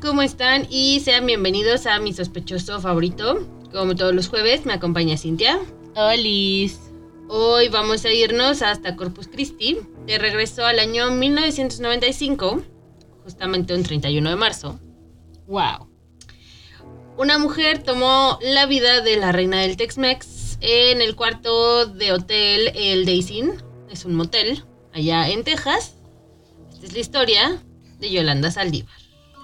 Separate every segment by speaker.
Speaker 1: ¿cómo están? Y sean bienvenidos a mi sospechoso favorito. Como todos los jueves, me acompaña Cintia.
Speaker 2: Olis.
Speaker 1: Hoy vamos a irnos hasta Corpus Christi, que regresó al año 1995, justamente un 31 de marzo.
Speaker 2: Wow.
Speaker 1: Una mujer tomó la vida de la reina del Tex-Mex en el cuarto de hotel El Daisy. Es un motel allá en Texas. Esta es la historia de Yolanda Saldívar.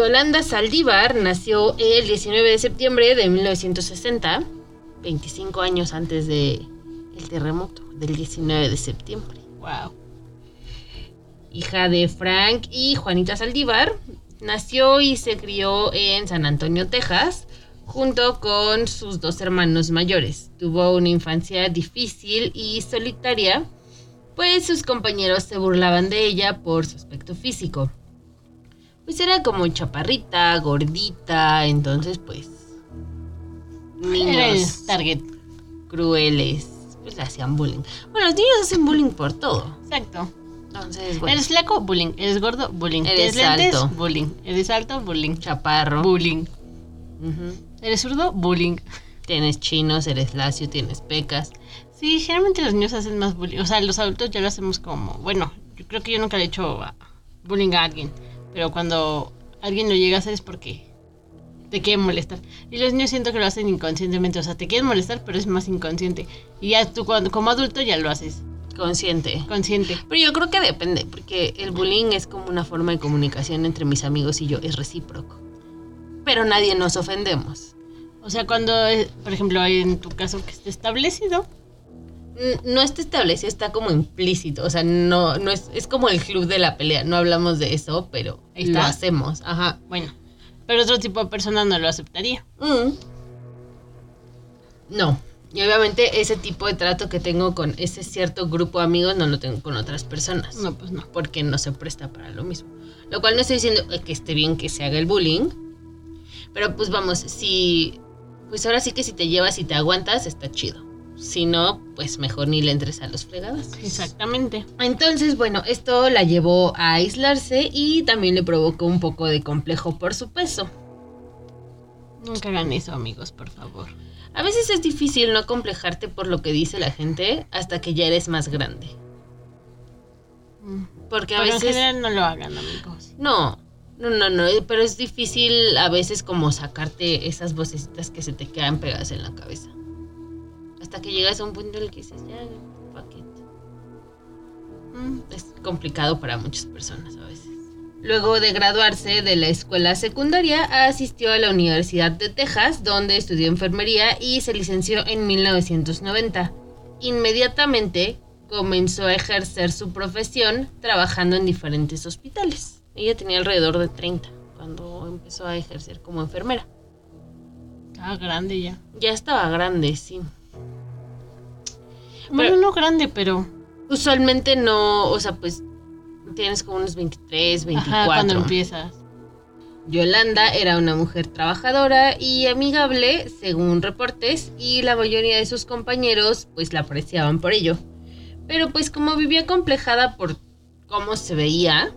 Speaker 1: Yolanda Saldívar nació el 19 de septiembre de 1960, 25 años antes del terremoto del 19 de septiembre.
Speaker 2: Wow.
Speaker 1: Hija de Frank y Juanita Saldívar, nació y se crió en San Antonio, Texas, junto con sus dos hermanos mayores. Tuvo una infancia difícil y solitaria, pues sus compañeros se burlaban de ella por su aspecto físico pues era como chaparrita, gordita, entonces pues niños
Speaker 2: target.
Speaker 1: crueles, pues le hacían bullying. Bueno, los niños hacen bullying por todo.
Speaker 2: Exacto.
Speaker 1: Entonces, bueno,
Speaker 2: Eres flaco, bullying. Eres gordo, bullying.
Speaker 1: Eres
Speaker 2: lentes,
Speaker 1: alto.
Speaker 2: bullying. Eres alto, bullying.
Speaker 1: chaparro,
Speaker 2: Bullying.
Speaker 1: ujú.
Speaker 2: Eres zurdo, bullying.
Speaker 1: tienes chinos, eres lacio, tienes pecas.
Speaker 2: Sí, generalmente los niños hacen más bullying. O sea, los adultos ya lo hacemos como. Bueno, yo creo que yo nunca le he hecho bullying a alguien. Pero cuando alguien lo llega a hacer es porque te quieren molestar. Y los niños siento que lo hacen inconscientemente. O sea, te quieren molestar, pero es más inconsciente. Y ya tú, cuando, como adulto, ya lo haces
Speaker 1: Consciente.
Speaker 2: consciente.
Speaker 1: Pero yo creo que depende, porque el bullying es como una forma de comunicación entre mis amigos y yo, es recíproco. Pero nadie nos ofendemos.
Speaker 2: O sea, cuando, eh, por ejemplo, en tu caso que esté establecido,
Speaker 1: No está establecido, está como implícito. O sea, no, no es, es como el club de la pelea. No hablamos de eso, pero
Speaker 2: Ahí
Speaker 1: lo hacemos. Ajá.
Speaker 2: bueno. Pero otro tipo de persona no lo aceptaría.
Speaker 1: Mm. No. Y obviamente ese tipo de trato que tengo con ese cierto grupo de amigos no lo tengo con otras personas.
Speaker 2: No, pues no.
Speaker 1: Porque no se presta para lo mismo. Lo cual no estoy diciendo que esté bien que se haga el bullying. Pero pues vamos, si... Pues ahora sí que si te llevas y te aguantas, está chido. Si no, pues mejor ni le entres a los fregados.
Speaker 2: Exactamente.
Speaker 1: Entonces, bueno, esto la llevó a aislarse y también le provocó un poco de complejo por su peso.
Speaker 2: Nunca hagan eso, amigos, por favor.
Speaker 1: A veces es difícil no complejarte por lo que dice la gente hasta que ya eres más grande.
Speaker 2: Mm.
Speaker 1: Porque a
Speaker 2: Pero en
Speaker 1: veces...
Speaker 2: general no lo hagan, amigos.
Speaker 1: No, no, no, no, eh, pero es difícil a veces como sacarte esas vocecitas que se te quedan pegadas en la cabeza. Hasta que llegas a un punto en el que dices, ya, it.
Speaker 2: Mm.
Speaker 1: es complicado para muchas personas a veces. Luego de graduarse de la escuela secundaria, asistió a la Universidad de Texas, donde estudió enfermería y se licenció en 1990. Inmediatamente comenzó a ejercer su profesión trabajando en diferentes hospitales. Ella tenía alrededor de 30 cuando empezó a ejercer como enfermera.
Speaker 2: Estaba grande ya.
Speaker 1: Ya estaba grande, sí.
Speaker 2: Bueno, no grande, pero.
Speaker 1: Usualmente no, o sea, pues tienes como unos 23, 24.
Speaker 2: Ajá, cuando empiezas.
Speaker 1: Yolanda era una mujer trabajadora y amigable, según reportes, y la mayoría de sus compañeros pues la apreciaban por ello. Pero pues como vivía complejada por cómo se veía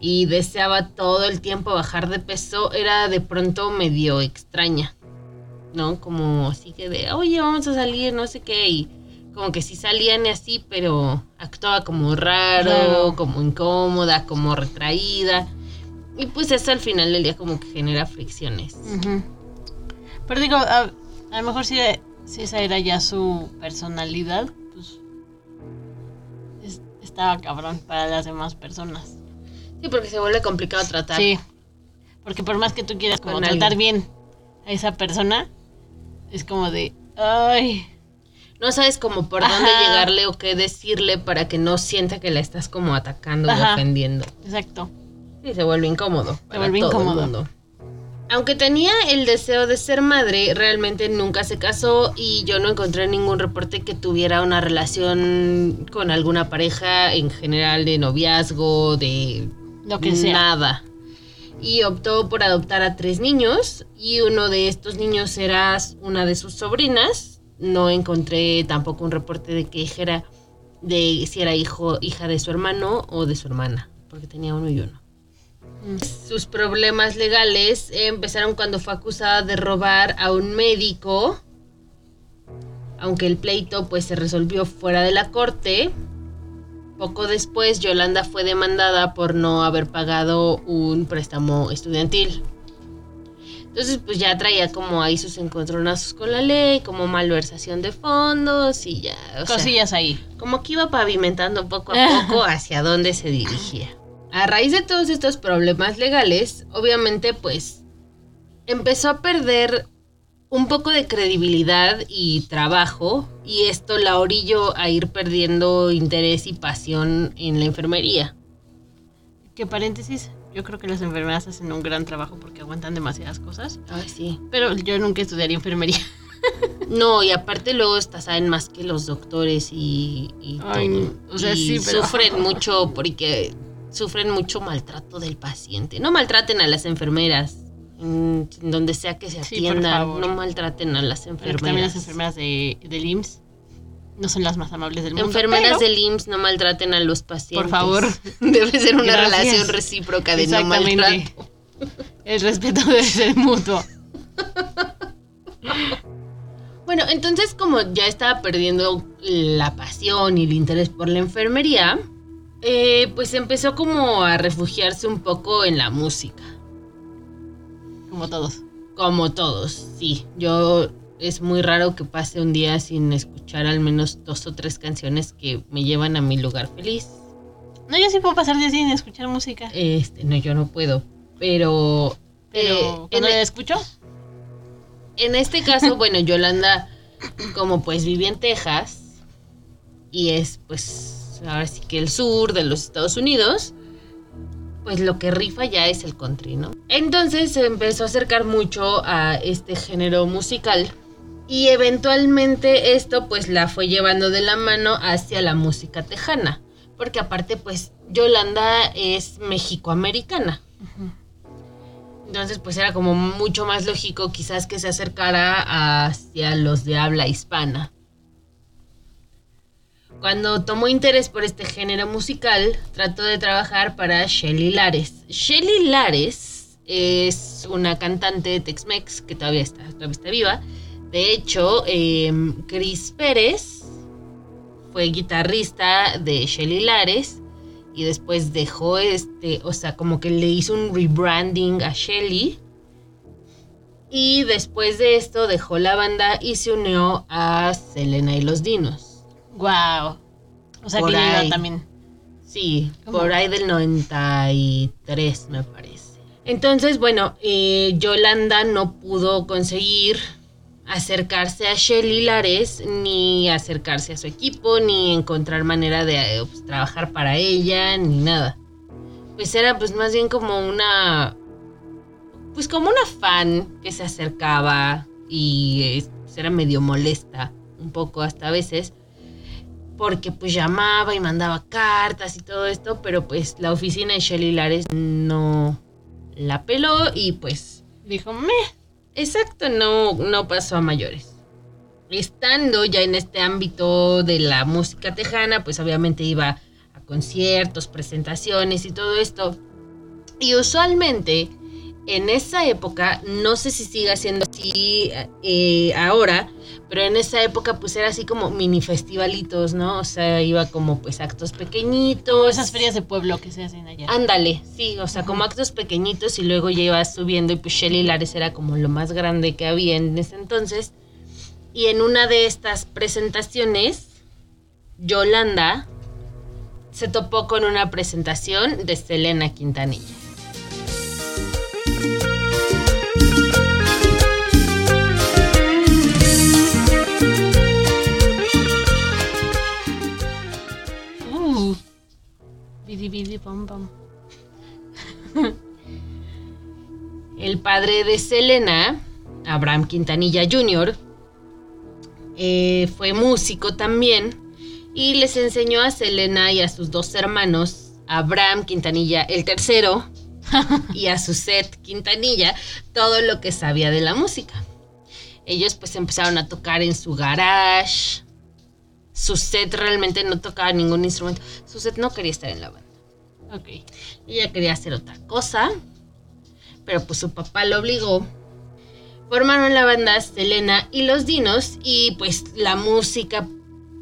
Speaker 1: y deseaba todo el tiempo bajar de peso, era de pronto medio extraña, ¿no? Como así que de, oye, vamos a salir, no sé qué, y como que sí salían y así, pero actuaba como raro, como incómoda, como retraída. Y pues eso al final del día como que genera fricciones.
Speaker 2: Pero digo, a, a lo mejor si, si esa era ya su personalidad, pues estaba cabrón para las demás personas.
Speaker 1: Sí, porque se vuelve complicado tratar.
Speaker 2: Sí. Porque por más que tú quieras como tratar bien a esa persona, es como de, ay,
Speaker 1: No sabes como por
Speaker 2: Ajá.
Speaker 1: dónde llegarle o qué decirle para que no sienta que la estás como atacando o ofendiendo.
Speaker 2: exacto.
Speaker 1: Sí, se vuelve incómodo. para
Speaker 2: vuelve
Speaker 1: todo el
Speaker 2: incómodo.
Speaker 1: mundo. Aunque tenía el deseo de ser madre, realmente nunca se casó y yo no encontré ningún reporte que tuviera una relación con alguna pareja en general de noviazgo, de
Speaker 2: Lo que sea.
Speaker 1: nada. Y optó por adoptar a tres niños y uno de estos niños era una de sus sobrinas. No encontré tampoco un reporte de que dijera de si era hijo, hija de su hermano o de su hermana, porque tenía uno y uno.
Speaker 2: Mm.
Speaker 1: Sus problemas legales empezaron cuando fue acusada de robar a un médico, aunque el pleito pues se resolvió fuera de la corte. Poco después Yolanda fue demandada por no haber pagado un préstamo estudiantil. Entonces pues ya traía como ahí sus encontronazos con la ley, como malversación de fondos y ya, o sea,
Speaker 2: Cosillas ahí.
Speaker 1: como que iba pavimentando poco a poco hacia dónde se dirigía. A raíz de todos estos problemas legales, obviamente pues empezó a perder un poco de credibilidad y trabajo y esto la orilló a ir perdiendo interés y pasión en la enfermería.
Speaker 2: Que paréntesis, yo creo que las enfermeras hacen un gran trabajo porque aguantan demasiadas cosas.
Speaker 1: Ay, sí.
Speaker 2: Pero yo nunca estudiaría enfermería.
Speaker 1: No, y aparte luego hasta saben más que los doctores y, y
Speaker 2: Ay,
Speaker 1: todo.
Speaker 2: o sea,
Speaker 1: Y
Speaker 2: sí, pero-
Speaker 1: sufren mucho porque sufren mucho maltrato del paciente. No maltraten a las enfermeras. En donde sea que se
Speaker 2: Sí, favor.
Speaker 1: no maltraten a las enfermeras.
Speaker 2: también las enfermeras de, del IMSS no son las más amables del mundo.
Speaker 1: Enfermeras
Speaker 2: pero-
Speaker 1: del IMSS no maltraten a los pacientes.
Speaker 2: Por favor.
Speaker 1: Debe ser una
Speaker 2: Gracias.
Speaker 1: relación recíproca de no maltrato.
Speaker 2: El respeto debe ser mutuo.
Speaker 1: Bueno, entonces como ya estaba perdiendo la pasión y el interés por la enfermería, eh, pues empezó como a refugiarse un poco en la música.
Speaker 2: Como todos.
Speaker 1: Como todos, sí. Yo es muy raro que pase un día sin escuchar al menos dos o tres canciones que me llevan a mi lugar feliz.
Speaker 2: No, yo sí puedo pasar días sin escuchar música.
Speaker 1: Este, no, yo no puedo. Pero,
Speaker 2: Pero
Speaker 1: eh, en,
Speaker 2: la escucho,
Speaker 1: en este caso, bueno, Yolanda, como pues vive en Texas y es pues ahora sí que el sur de los Estados Unidos, pues lo que rifa ya es el country, ¿no? Entonces se empezó a acercar mucho a este género musical y eventualmente esto pues la fue llevando de la mano hacia la música tejana, porque aparte pues Yolanda es mexicoamericana. Entonces, pues era como mucho más lógico quizás que se acercara hacia los de habla hispana. Cuando tomó interés por este género musical, trató de trabajar para Shelly Lares. Shelly Lares es una cantante de Tex-Mex que todavía está, todavía está viva. De hecho, eh, Chris Pérez fue guitarrista de Shelly Lares y después dejó este, o sea, como que le hizo un rebranding a Shelly. Y después de esto dejó la banda y se unió a Selena y los Dinos.
Speaker 2: Wow. O sea
Speaker 1: Por
Speaker 2: que yo iba
Speaker 1: ahí.
Speaker 2: también.
Speaker 1: Sí,
Speaker 2: ¿Cómo?
Speaker 1: por ahí del 93 me parece. Entonces, bueno, eh, Yolanda no pudo conseguir acercarse a Shelly Lares, ni acercarse a su equipo, ni encontrar manera de eh, pues, trabajar para ella, ni nada. Pues era pues más bien como una... Pues como una fan que se acercaba y eh, pues, era medio molesta, un poco hasta a veces porque pues llamaba y mandaba cartas y todo esto, pero pues la oficina de Shelly Lares no la peló y pues
Speaker 2: Dijo, me.
Speaker 1: exacto, no, no pasó a mayores. Estando ya en este ámbito de la música tejana, pues obviamente iba a conciertos, presentaciones y todo esto. Y usualmente en esa época, no sé si siga siendo así eh, ahora, pero en esa época pues era así como mini festivalitos, ¿no? O sea, iba como pues actos pequeñitos.
Speaker 2: Esas ferias de pueblo que se hacen allá.
Speaker 1: Ándale, sí, o sea, como actos pequeñitos y luego ya iba subiendo y pues Shelly Lares era como lo más grande que había en ese entonces. Y en una de estas presentaciones, Yolanda se topó con una presentación de Selena Quintanilla. El padre de Selena, Abraham Quintanilla Jr., eh, fue músico también y les enseñó a Selena y a sus dos hermanos, Abraham Quintanilla el tercero y a Suset Quintanilla, todo lo que sabía de la música. Ellos pues empezaron a tocar en su garage. Suset realmente no tocaba ningún instrumento. Suset no quería estar en la banda.
Speaker 2: Ok.
Speaker 1: Ella quería hacer otra cosa, pero pues su papá lo obligó. Formaron la banda Selena y los Dinos y pues la música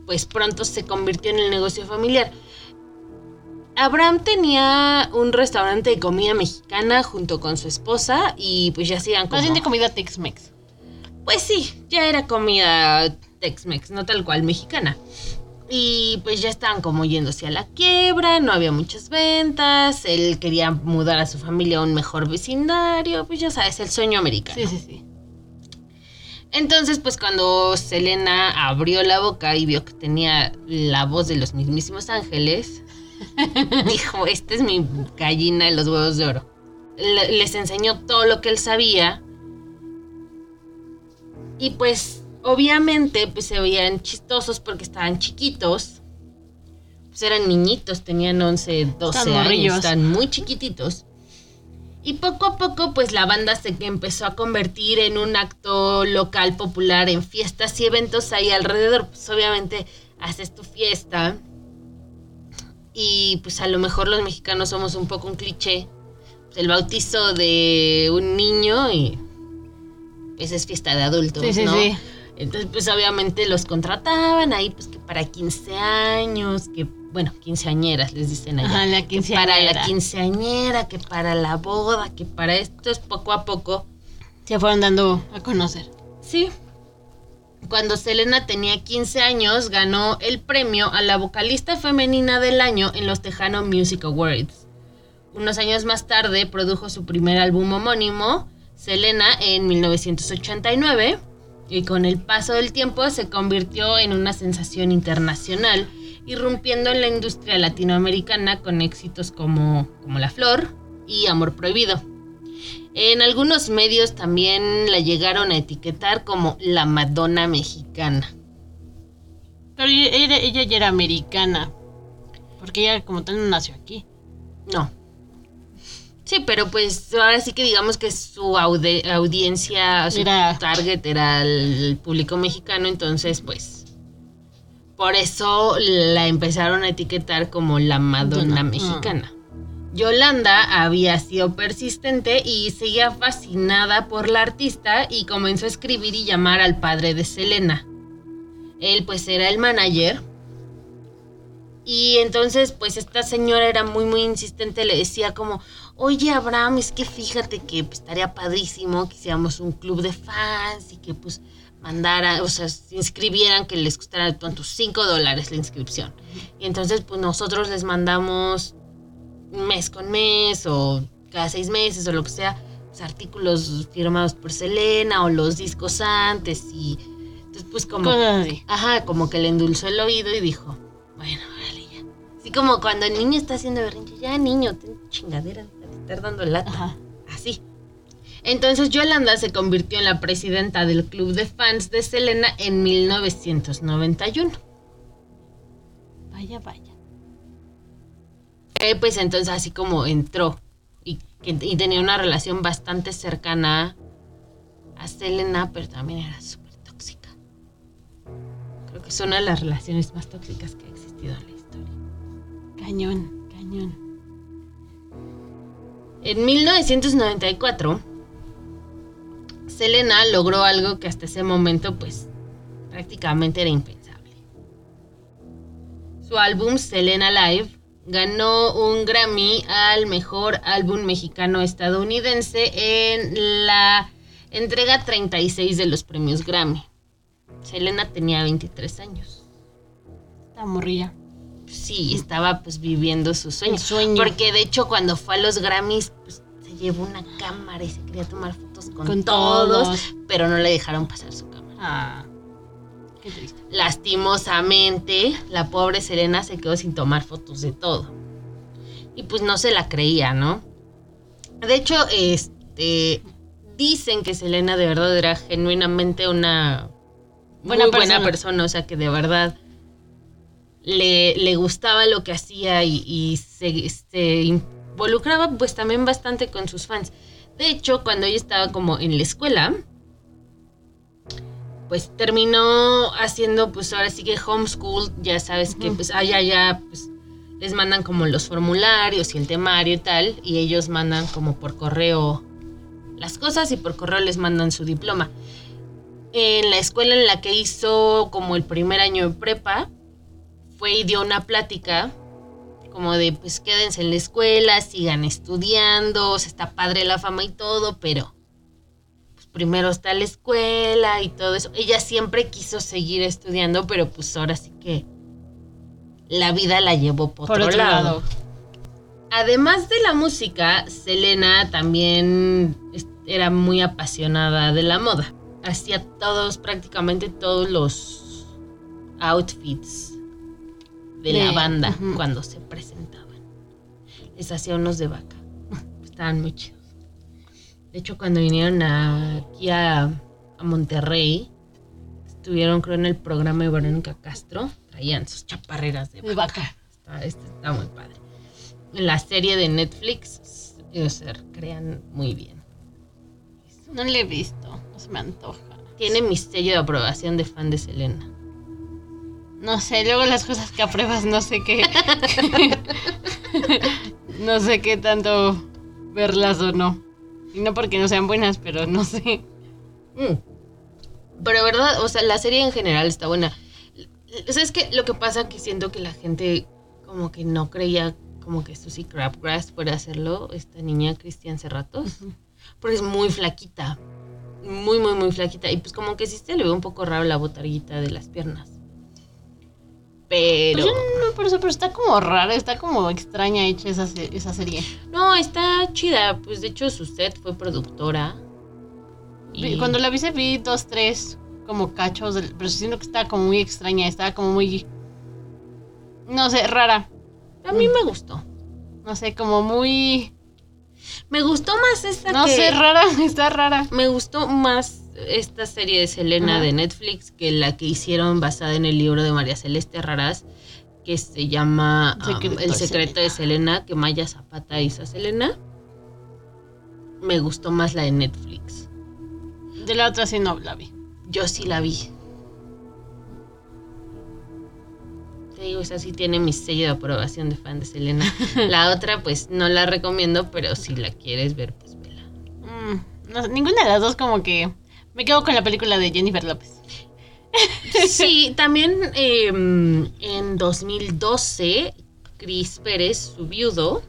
Speaker 1: pues pronto se convirtió en el negocio familiar. Abraham tenía un restaurante de comida mexicana junto con su esposa y pues ya hacían como...
Speaker 2: Más bien de comida Tex-Mex.
Speaker 1: Pues sí, ya era comida Tex-Mex, no tal cual mexicana. Y pues ya estaban como yéndose a la quiebra, no había muchas ventas, él quería mudar a su familia a un mejor vecindario, pues ya sabes, el sueño americano.
Speaker 2: Sí, sí, sí.
Speaker 1: Entonces, pues cuando Selena abrió la boca y vio que tenía la voz de los mismísimos ángeles, dijo, esta es mi gallina de los huevos de oro. Le- les enseñó todo lo que él sabía. Y pues, obviamente, pues se veían chistosos porque estaban chiquitos. Pues eran niñitos, tenían 11, 12
Speaker 2: Estaban
Speaker 1: años,
Speaker 2: morrillos.
Speaker 1: muy chiquititos. Y poco a poco, pues la banda se empezó a convertir en un acto local popular en fiestas y eventos ahí alrededor. Pues obviamente haces tu fiesta. Y pues a lo mejor los mexicanos somos un poco un cliché. Pues, el bautizo de un niño y pues es fiesta de adultos,
Speaker 2: Sí, sí,
Speaker 1: ¿no?
Speaker 2: sí.
Speaker 1: Entonces, pues obviamente los contrataban ahí, pues que para 15 años, que, bueno, quinceañeras les dicen allá.
Speaker 2: Ajá, la
Speaker 1: Que para la
Speaker 2: quinceañera.
Speaker 1: quinceañera, que para la boda, que para esto es poco a poco.
Speaker 2: Se fueron dando a conocer.
Speaker 1: Sí. Cuando Selena tenía 15 años, ganó el premio a la vocalista femenina del año en los Tejano Music Awards. Unos años más tarde produjo su primer álbum homónimo, Selena, en 1989, y con el paso del tiempo se convirtió en una sensación internacional, irrumpiendo en la industria latinoamericana con éxitos como, como La Flor y Amor Prohibido. En algunos medios también la llegaron a etiquetar como la Madonna mexicana.
Speaker 2: Pero ella, ella ya era americana. Porque ella como tal no nació aquí.
Speaker 1: No. Sí, pero pues ahora sí que digamos que su audiencia, su
Speaker 2: Era-
Speaker 1: target era el público mexicano, entonces pues por eso la empezaron a etiquetar como la Madonna
Speaker 2: Madonna.
Speaker 1: mexicana. Yolanda había sido persistente y seguía fascinada por la artista y comenzó a escribir y llamar al padre de Selena. Él pues era el manager y entonces, pues esta señora era muy, muy insistente, le decía como, oye Abraham, es que fíjate que pues, estaría padrísimo que hiciéramos un club de fans y que pues mandara, o sea, se inscribieran, que les costara tus 5 dólares la inscripción. Y entonces, pues nosotros les mandamos mes con mes o cada seis meses o lo que sea, pues, artículos firmados por Selena o los discos antes y entonces pues como... Ajá, como que le endulzó el oído y dijo, bueno. Así como cuando el niño está haciendo berrinche, ya niño, ten chingadera, estar dando lata.
Speaker 2: Ajá.
Speaker 1: Así. Entonces Yolanda se convirtió en la presidenta del club de fans de Selena en 1991.
Speaker 2: Vaya, vaya.
Speaker 1: Eh, pues entonces así como entró y, y tenía una relación bastante cercana a Selena, pero también era súper tóxica. Creo que es una de las relaciones más tóxicas que ha existido en la historia.
Speaker 2: Cañón, cañón.
Speaker 1: En 1994, Selena logró algo que hasta ese momento pues prácticamente era impensable. Su álbum Selena Live ganó un Grammy al mejor álbum mexicano estadounidense en la entrega 36 de los premios Grammy. Selena tenía 23 años.
Speaker 2: La morrilla.
Speaker 1: Sí, estaba pues viviendo su sueño.
Speaker 2: Sueño.
Speaker 1: Porque de hecho cuando fue a los Grammys, pues se llevó una cámara y se quería tomar fotos con,
Speaker 2: Con
Speaker 1: todos,
Speaker 2: todos.
Speaker 1: pero no le dejaron pasar su cámara.
Speaker 2: Ah, qué triste.
Speaker 1: Lastimosamente, la pobre Selena se quedó sin tomar fotos de todo. Y pues no se la creía, ¿no? De hecho, este dicen que Selena de verdad era genuinamente una
Speaker 2: Buena
Speaker 1: muy buena
Speaker 2: persona,
Speaker 1: o sea que de verdad le, le gustaba lo que hacía y, y se, se involucraba pues también bastante con sus fans. De hecho, cuando ella estaba como en la escuela, pues terminó haciendo pues ahora sí que homeschool, ya sabes que pues allá ya pues les mandan como los formularios y el temario y tal, y ellos mandan como por correo las cosas y por correo les mandan su diploma. En la escuela en la que hizo como el primer año de prepa, fue y dio una plática como de pues quédense en la escuela, sigan estudiando, o sea, está padre la fama y todo, pero pues primero está la escuela y todo eso. Ella siempre quiso seguir estudiando, pero pues ahora sí que la vida la llevó por,
Speaker 2: Por
Speaker 1: otro,
Speaker 2: otro
Speaker 1: lado.
Speaker 2: lado.
Speaker 1: Además de la música, Selena también era muy apasionada de la moda. Hacía todos, prácticamente todos los outfits de, la banda cuando se presentaban. Les hacía unos de vaca. Estaban muy chidos. De hecho, cuando vinieron a- aquí a, a Monterrey, estuvieron creo en el programa de Verónica Castro, traían sus chaparreras de
Speaker 2: De
Speaker 1: vaca.
Speaker 2: vaca.
Speaker 1: Está, este está muy padre. La serie de Netflix, o sea, crean muy bien.
Speaker 2: No le he visto, no se me antoja.
Speaker 1: Tiene mi sello de aprobación de fan de Selena.
Speaker 2: No sé, luego las cosas que apruebas no sé qué. no sé qué tanto verlas o no. Y no porque no sean buenas, pero no sé.
Speaker 1: Mm. Pero verdad, o sea, la serie en general está buena. ¿Sabes qué? Lo que pasa que siento que la gente como que no creía como que Susie Crabgrass fuera a hacerlo, esta niña Cristian Cerratos, porque es muy flaquita. Muy, muy, muy flaquita. Y pues como que sí se le ve un poco raro la botarguita de las piernas. Pero...
Speaker 2: Pues yo no por eso, pero está como rara, está como extraña hecha esa, esa serie.
Speaker 1: No, está chida. Pues de hecho su set fue productora.
Speaker 2: Cuando la vi se vi dos, tres como cachos, del- pero siento que estaba como muy extraña, estaba como muy... No sé, rara.
Speaker 1: A mí me gustó.
Speaker 2: No sé, como muy...
Speaker 1: Me gustó más esta
Speaker 2: No
Speaker 1: que...
Speaker 2: sé, rara, está rara.
Speaker 1: Me gustó más esta serie de Selena
Speaker 2: Ajá.
Speaker 1: de Netflix que la que hicieron basada en el libro de María Celeste Raraz que se llama um,
Speaker 2: Secreto
Speaker 1: El
Speaker 2: de
Speaker 1: secreto de Selena que Maya Zapata hizo a Selena. Me gustó más la de Netflix.
Speaker 2: De la otra sí no la vi.
Speaker 1: Yo sí la vi. Te digo, esa sí tiene mi sello de aprobación de fan de Selena. La otra, pues no la recomiendo, pero si la quieres ver, pues vela.
Speaker 2: Mm, no ninguna de las dos como que... Me quedo con la película de Jennifer López.
Speaker 1: Sí, también eh, en 2012, Chris Pérez, su viudo,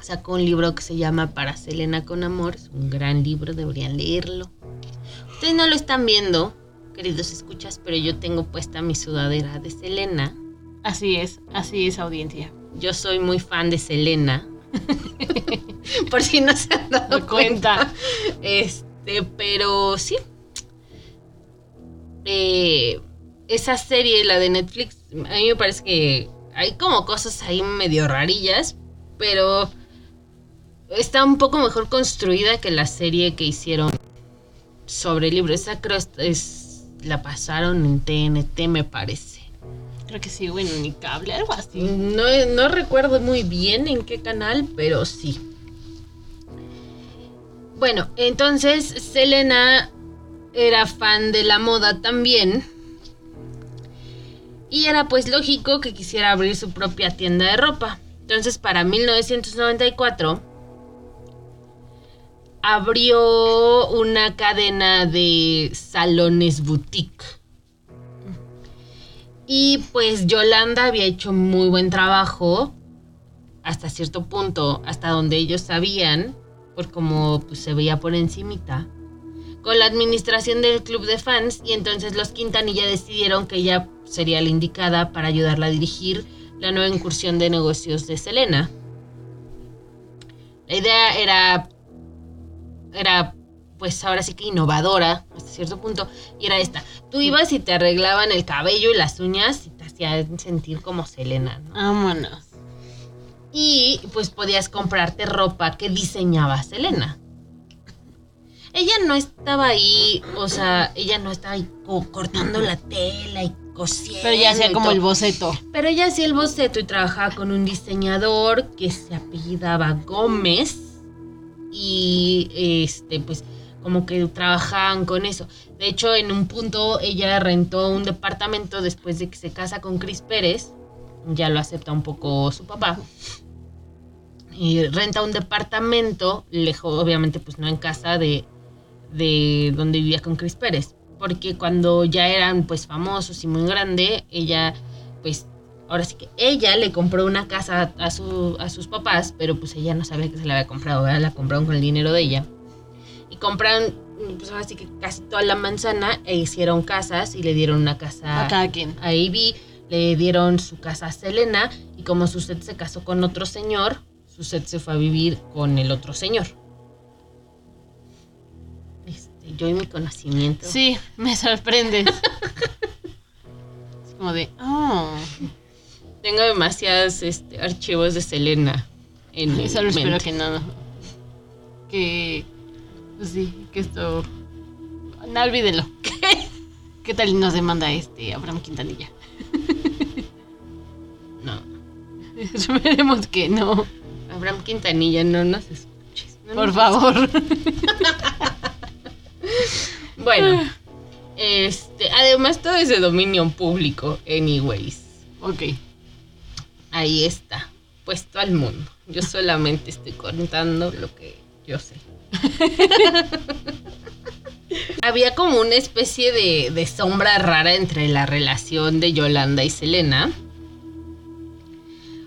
Speaker 1: sacó un libro que se llama Para Selena con Amor. Es un gran libro, deberían leerlo. Ustedes no lo están viendo, queridos escuchas, pero yo tengo puesta mi sudadera de Selena.
Speaker 2: Así es, así es audiencia.
Speaker 1: Yo soy muy fan de Selena. Por si no se han dado
Speaker 2: cuenta.
Speaker 1: cuenta. Este, pero sí. Eh, esa serie, la de Netflix, a mí me parece que hay como cosas ahí medio rarillas, pero está un poco mejor construida que la serie que hicieron sobre el libro. Esa creo es, es- la pasaron en TNT, me parece.
Speaker 2: Creo que sí, bueno, ni cable, algo así.
Speaker 1: No, no recuerdo muy bien en qué canal, pero sí. Bueno, entonces Selena era fan de la moda también. Y era pues lógico que quisiera abrir su propia tienda de ropa. Entonces para 1994 abrió una cadena de salones boutique. Y pues Yolanda había hecho muy buen trabajo hasta cierto punto, hasta donde ellos sabían, por como pues, se veía por encimita, con la administración del club de fans y entonces los Quintanilla decidieron que ella sería la indicada para ayudarla a dirigir la nueva incursión de negocios de Selena. La idea era, era pues ahora sí que innovadora hasta cierto punto, y era esta. Tú ibas y te arreglaban el cabello y las uñas y te hacían sentir como Selena, ¿no?
Speaker 2: Vámonos.
Speaker 1: Y pues podías comprarte ropa que diseñaba Selena. Ella no estaba ahí, o sea, ella no estaba ahí co- cortando la tela y cosiendo.
Speaker 2: Pero ya hacía como
Speaker 1: todo.
Speaker 2: el boceto.
Speaker 1: Pero ella hacía el boceto y trabajaba con un diseñador que se apellidaba Gómez. Y este, pues, como que trabajaban con eso. De hecho, en un punto ella rentó un departamento después de que se casa con Chris Pérez. Ya lo acepta un poco su papá. Y renta un departamento, lejos, obviamente, pues no en casa de, de donde vivía con Chris Pérez. Porque cuando ya eran pues famosos y muy grande, ella pues ahora sí que ella le compró una casa a, su, a sus papás, pero pues ella no sabía que se la había comprado, ¿verdad? la compraron con el dinero de ella. Y compraron pues ahora sí que casi toda la manzana e hicieron casas y le dieron una casa
Speaker 2: A cada quien.
Speaker 1: a Ivy, le dieron su casa a Selena y como Suset se casó con otro señor, Suset se fue a vivir con el otro señor. Este, yo y mi conocimiento.
Speaker 2: Sí, me sorprendes. es como de, oh,
Speaker 1: Tengo demasiados este, archivos de Selena en mi
Speaker 2: solo espero que no. Que, pues sí, que esto. No, olvídelo. ¿Qué tal y nos demanda este Abraham Quintanilla?
Speaker 1: No,
Speaker 2: Esperemos que no.
Speaker 1: Abraham Quintanilla, no nos escuches. no
Speaker 2: Por
Speaker 1: nos-
Speaker 2: favor.
Speaker 1: Bueno, este, además todo es de dominio público, anyways.
Speaker 2: ok.
Speaker 1: Ahí está, puesto al mundo. Yo solamente estoy contando lo que yo sé. Había como una especie de, de sombra rara entre la relación de Yolanda y Selena.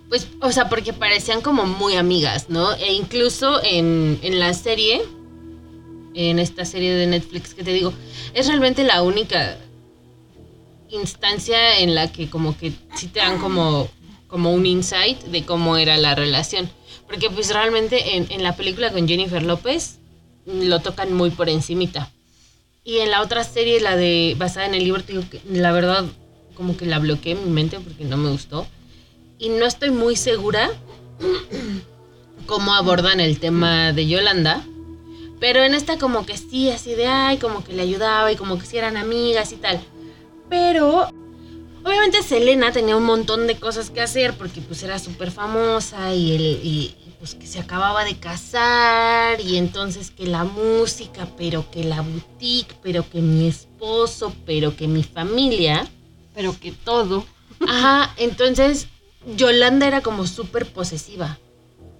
Speaker 1: Pues, o sea, porque parecían como muy amigas, ¿no? E incluso en, en la serie, en esta serie de Netflix que te digo, es realmente la única instancia en la que como que sí te dan como, como un insight de cómo era la relación. Porque pues realmente en, en la película con Jennifer López lo tocan muy por encimita. Y en la otra serie, la de basada en el libro, te que la verdad como que la bloqueé en mi mente porque no me gustó. Y no estoy muy segura cómo abordan el tema de Yolanda. Pero en esta como que sí, así de, ay, como que le ayudaba y como que sí eran amigas y tal. Pero obviamente Selena tenía un montón de cosas que hacer porque pues era súper famosa y, el, y pues que se acababa de casar y entonces que la música, pero que la boutique, pero que mi esposo, pero que mi familia.
Speaker 2: Pero que todo.
Speaker 1: Ajá, entonces Yolanda era como súper posesiva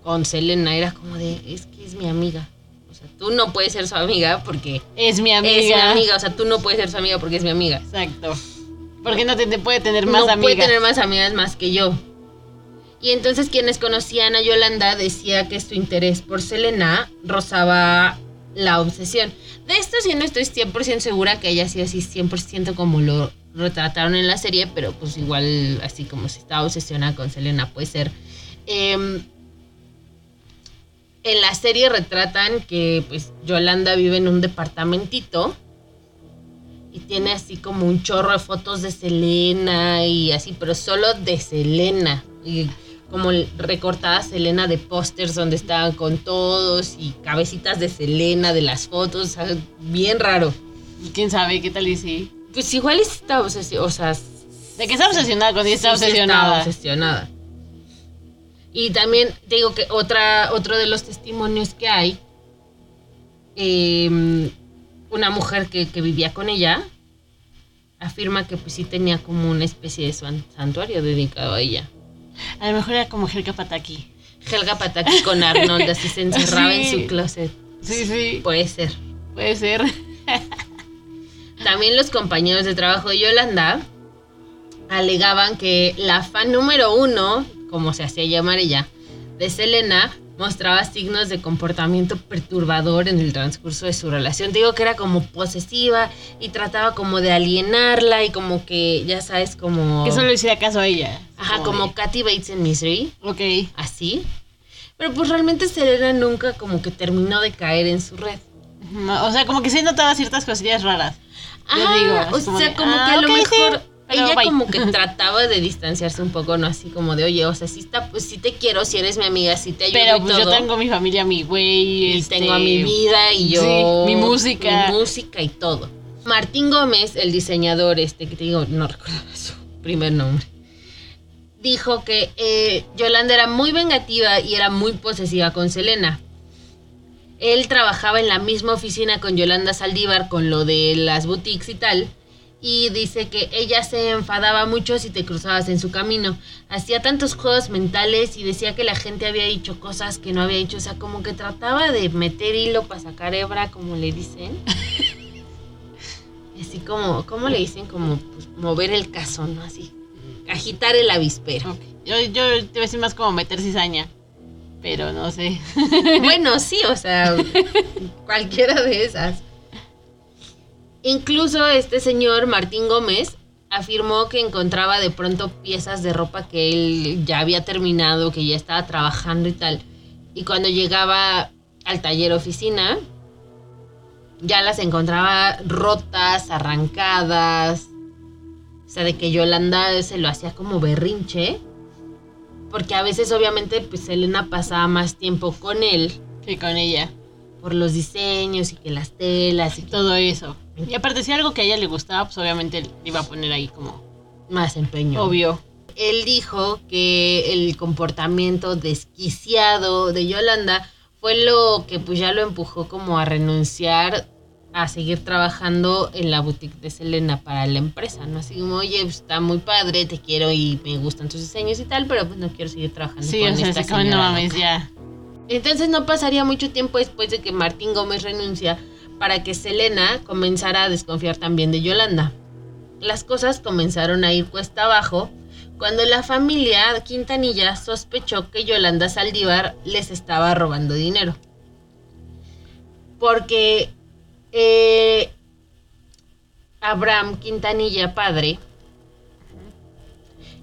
Speaker 1: con Selena, era como de, es que es mi amiga. O sea, tú no puedes ser su amiga porque
Speaker 2: Es mi amiga.
Speaker 1: es mi amiga. O sea, tú no puedes ser su amiga porque es mi amiga.
Speaker 2: Exacto. Porque no te, te puede tener más
Speaker 1: no
Speaker 2: amigas.
Speaker 1: puede tener más amigas más que yo. Y entonces quienes conocían a Yolanda decía que su interés por Selena rozaba la obsesión. De esto sí no estoy 100% segura que haya sido así 100% como lo retrataron en la serie, pero pues igual así como si estaba obsesionada con Selena puede ser. Em, en la serie retratan que pues Yolanda vive en un departamentito y tiene así como un chorro de fotos de Selena y así, pero solo de Selena. Y como recortada Selena de pósters donde estaban con todos y cabecitas de Selena de las fotos, o sea, bien raro.
Speaker 2: ¿Quién sabe qué tal y sí?
Speaker 1: Pues igual está obsesionada, o sea,
Speaker 2: De que está obsesionada con está
Speaker 1: sí, sí
Speaker 2: obsesionada.
Speaker 1: obsesionada. Y también te digo que otra, otro de los testimonios que hay, eh, una mujer que, que vivía con ella afirma que pues sí tenía como una especie de san- santuario dedicado a ella.
Speaker 2: A lo mejor era como Helga Pataki.
Speaker 1: Helga Pataki con Arnold así se encerraba en su closet.
Speaker 2: Sí, sí.
Speaker 1: Puede ser.
Speaker 2: Puede ser.
Speaker 1: También los compañeros de trabajo de Yolanda alegaban que la fan número uno, como se hacía llamar ella, de Selena, mostraba signos de comportamiento perturbador en el transcurso de su relación. Te digo que era como posesiva y trataba como de alienarla y como que, ya sabes, como...
Speaker 2: Que solo hiciera caso a ella.
Speaker 1: Ajá, como
Speaker 2: de-
Speaker 1: Katy Bates en Misery,
Speaker 2: Ok.
Speaker 1: así. Pero pues realmente Selena nunca como que terminó de caer en su red.
Speaker 2: No, o sea, como que sí notaba ciertas cosillas raras. Yo
Speaker 1: Ajá,
Speaker 2: digo,
Speaker 1: o
Speaker 2: como
Speaker 1: sea,
Speaker 2: de,
Speaker 1: como
Speaker 2: ah,
Speaker 1: que a lo
Speaker 2: sí,
Speaker 1: mejor
Speaker 2: pero
Speaker 1: ella
Speaker 2: bye.
Speaker 1: como que trataba de distanciarse un poco, ¿no? Así como de, oye, o sea, sí, está, pues, sí te quiero, si eres mi amiga, sí te ayudo
Speaker 2: Pero
Speaker 1: y
Speaker 2: pues
Speaker 1: todo.
Speaker 2: yo tengo mi familia, mi güey.
Speaker 1: y
Speaker 2: este,
Speaker 1: tengo a mi vida y yo...
Speaker 2: Sí, mi música.
Speaker 1: Mi música y todo. Martín Gómez, el diseñador este que te digo, no recuerdo su primer nombre, dijo que eh, Yolanda era muy vengativa y era muy posesiva con Selena. Él trabajaba en la misma oficina con Yolanda Saldívar con lo de las boutiques y tal. Y dice que ella se enfadaba mucho si te cruzabas en su camino. Hacía tantos juegos mentales y decía que la gente había dicho cosas que no había dicho. O sea, como que trataba de meter hilo para sacar hebra, como le dicen. Así como, ¿cómo le dicen? Como pues, mover el caso, ¿no? Así. Agitar el avispero.
Speaker 2: Yo, yo te voy a decir más como meter cizaña. Pero no sé.
Speaker 1: Bueno, sí, o sea, cualquiera de esas. Incluso este señor Martín Gómez afirmó que encontraba de pronto piezas de ropa que él ya había terminado, que ya estaba trabajando y tal. Y cuando llegaba al taller oficina, ya las encontraba rotas, arrancadas. O sea, de que Yolanda se lo hacía como berrinche. Porque a veces obviamente pues Elena pasaba más tiempo con él
Speaker 2: Que con ella.
Speaker 1: por los diseños y que las telas y todo
Speaker 2: Todo eso. Y aparte, si algo que a ella le gustaba, pues obviamente le iba a poner ahí como
Speaker 1: más empeño.
Speaker 2: obvio.
Speaker 1: Él dijo que el comportamiento desquiciado de Yolanda fue lo que pues ya lo empujó como a renunciar a seguir trabajando en la boutique de Selena para la empresa, ¿no? Así como, oye, pues, está muy padre, te quiero y me gustan tus diseños y tal, pero pues no quiero seguir trabajando
Speaker 2: Sí,
Speaker 1: con
Speaker 2: o sea,
Speaker 1: esta
Speaker 2: se no
Speaker 1: señora
Speaker 2: mames,
Speaker 1: loca".
Speaker 2: ya.
Speaker 1: Entonces no pasaría mucho tiempo después de que Martín Gómez renuncia para que Selena comenzara a desconfiar también de Yolanda. Las cosas comenzaron a ir cuesta abajo cuando la familia Quintanilla sospechó que Yolanda Saldívar les estaba robando dinero. Porque eh, Abraham Quintanilla, padre,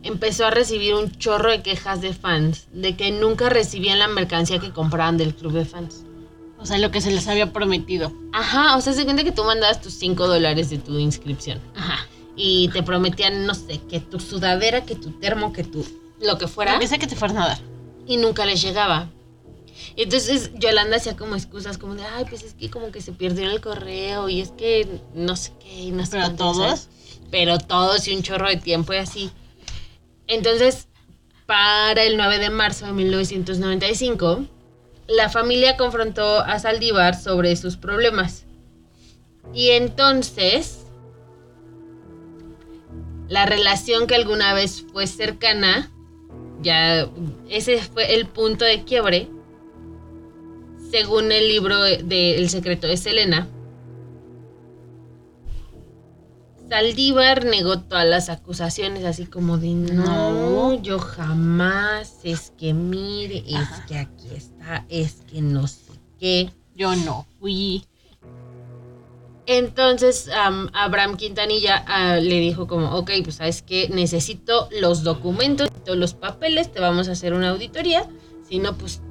Speaker 1: empezó a recibir un chorro de quejas de fans de que nunca recibían la mercancía que compraban del club de fans.
Speaker 2: O sea, lo que se les había prometido.
Speaker 1: Ajá, o sea, se cuenta que tú mandabas tus 5 dólares de tu inscripción
Speaker 2: Ajá.
Speaker 1: y te prometían, no sé, que tu sudadera, que tu termo, que tu lo que fuera
Speaker 2: Lo que te fueras a dar.
Speaker 1: y nunca les llegaba. Entonces Yolanda hacía como excusas como de, ay, pues es que como que se perdió el correo y es que no sé qué, y no sé
Speaker 2: Pero
Speaker 1: cuánto,
Speaker 2: todos.
Speaker 1: ¿sabes? Pero todos y un chorro de tiempo y así. Entonces, para el 9 de marzo de 1995, la familia confrontó a Saldívar sobre sus problemas. Y entonces, la relación que alguna vez fue cercana, ya ese fue el punto de quiebre, según el libro de El secreto de Selena. Saldívar negó todas las acusaciones, así como de no, yo jamás, es que mire, es
Speaker 2: Ajá.
Speaker 1: que aquí está, es que no sé qué.
Speaker 2: Yo no fui.
Speaker 1: Entonces am, Abraham Quintanilla ah, le dijo como, ok, pues sabes que necesito los documentos, necesito los papeles, te vamos a hacer una auditoría, si no, pues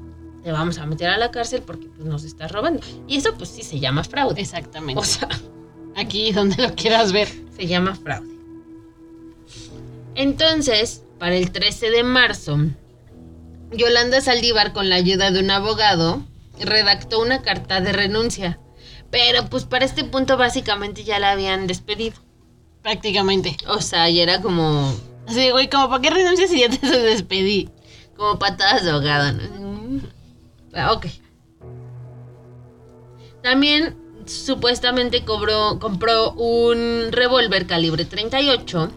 Speaker 1: te vamos a meter a la cárcel porque pues, nos estás robando. Y eso pues sí se llama fraude.
Speaker 2: Exactamente.
Speaker 1: O sea,
Speaker 2: Aquí donde lo quieras ver.
Speaker 1: se llama fraude. Entonces, para el 13 de marzo, Yolanda Saldívar, con la ayuda de un abogado, redactó una carta de renuncia. Pero pues para este punto básicamente ya la habían despedido.
Speaker 2: Prácticamente.
Speaker 1: O sea, ya era como,
Speaker 2: Así, de, güey, como para qué renuncias si ya te despedí.
Speaker 1: como patadas de ahogado, ¿no? Ok. También supuestamente cobró, compró un revólver calibre 38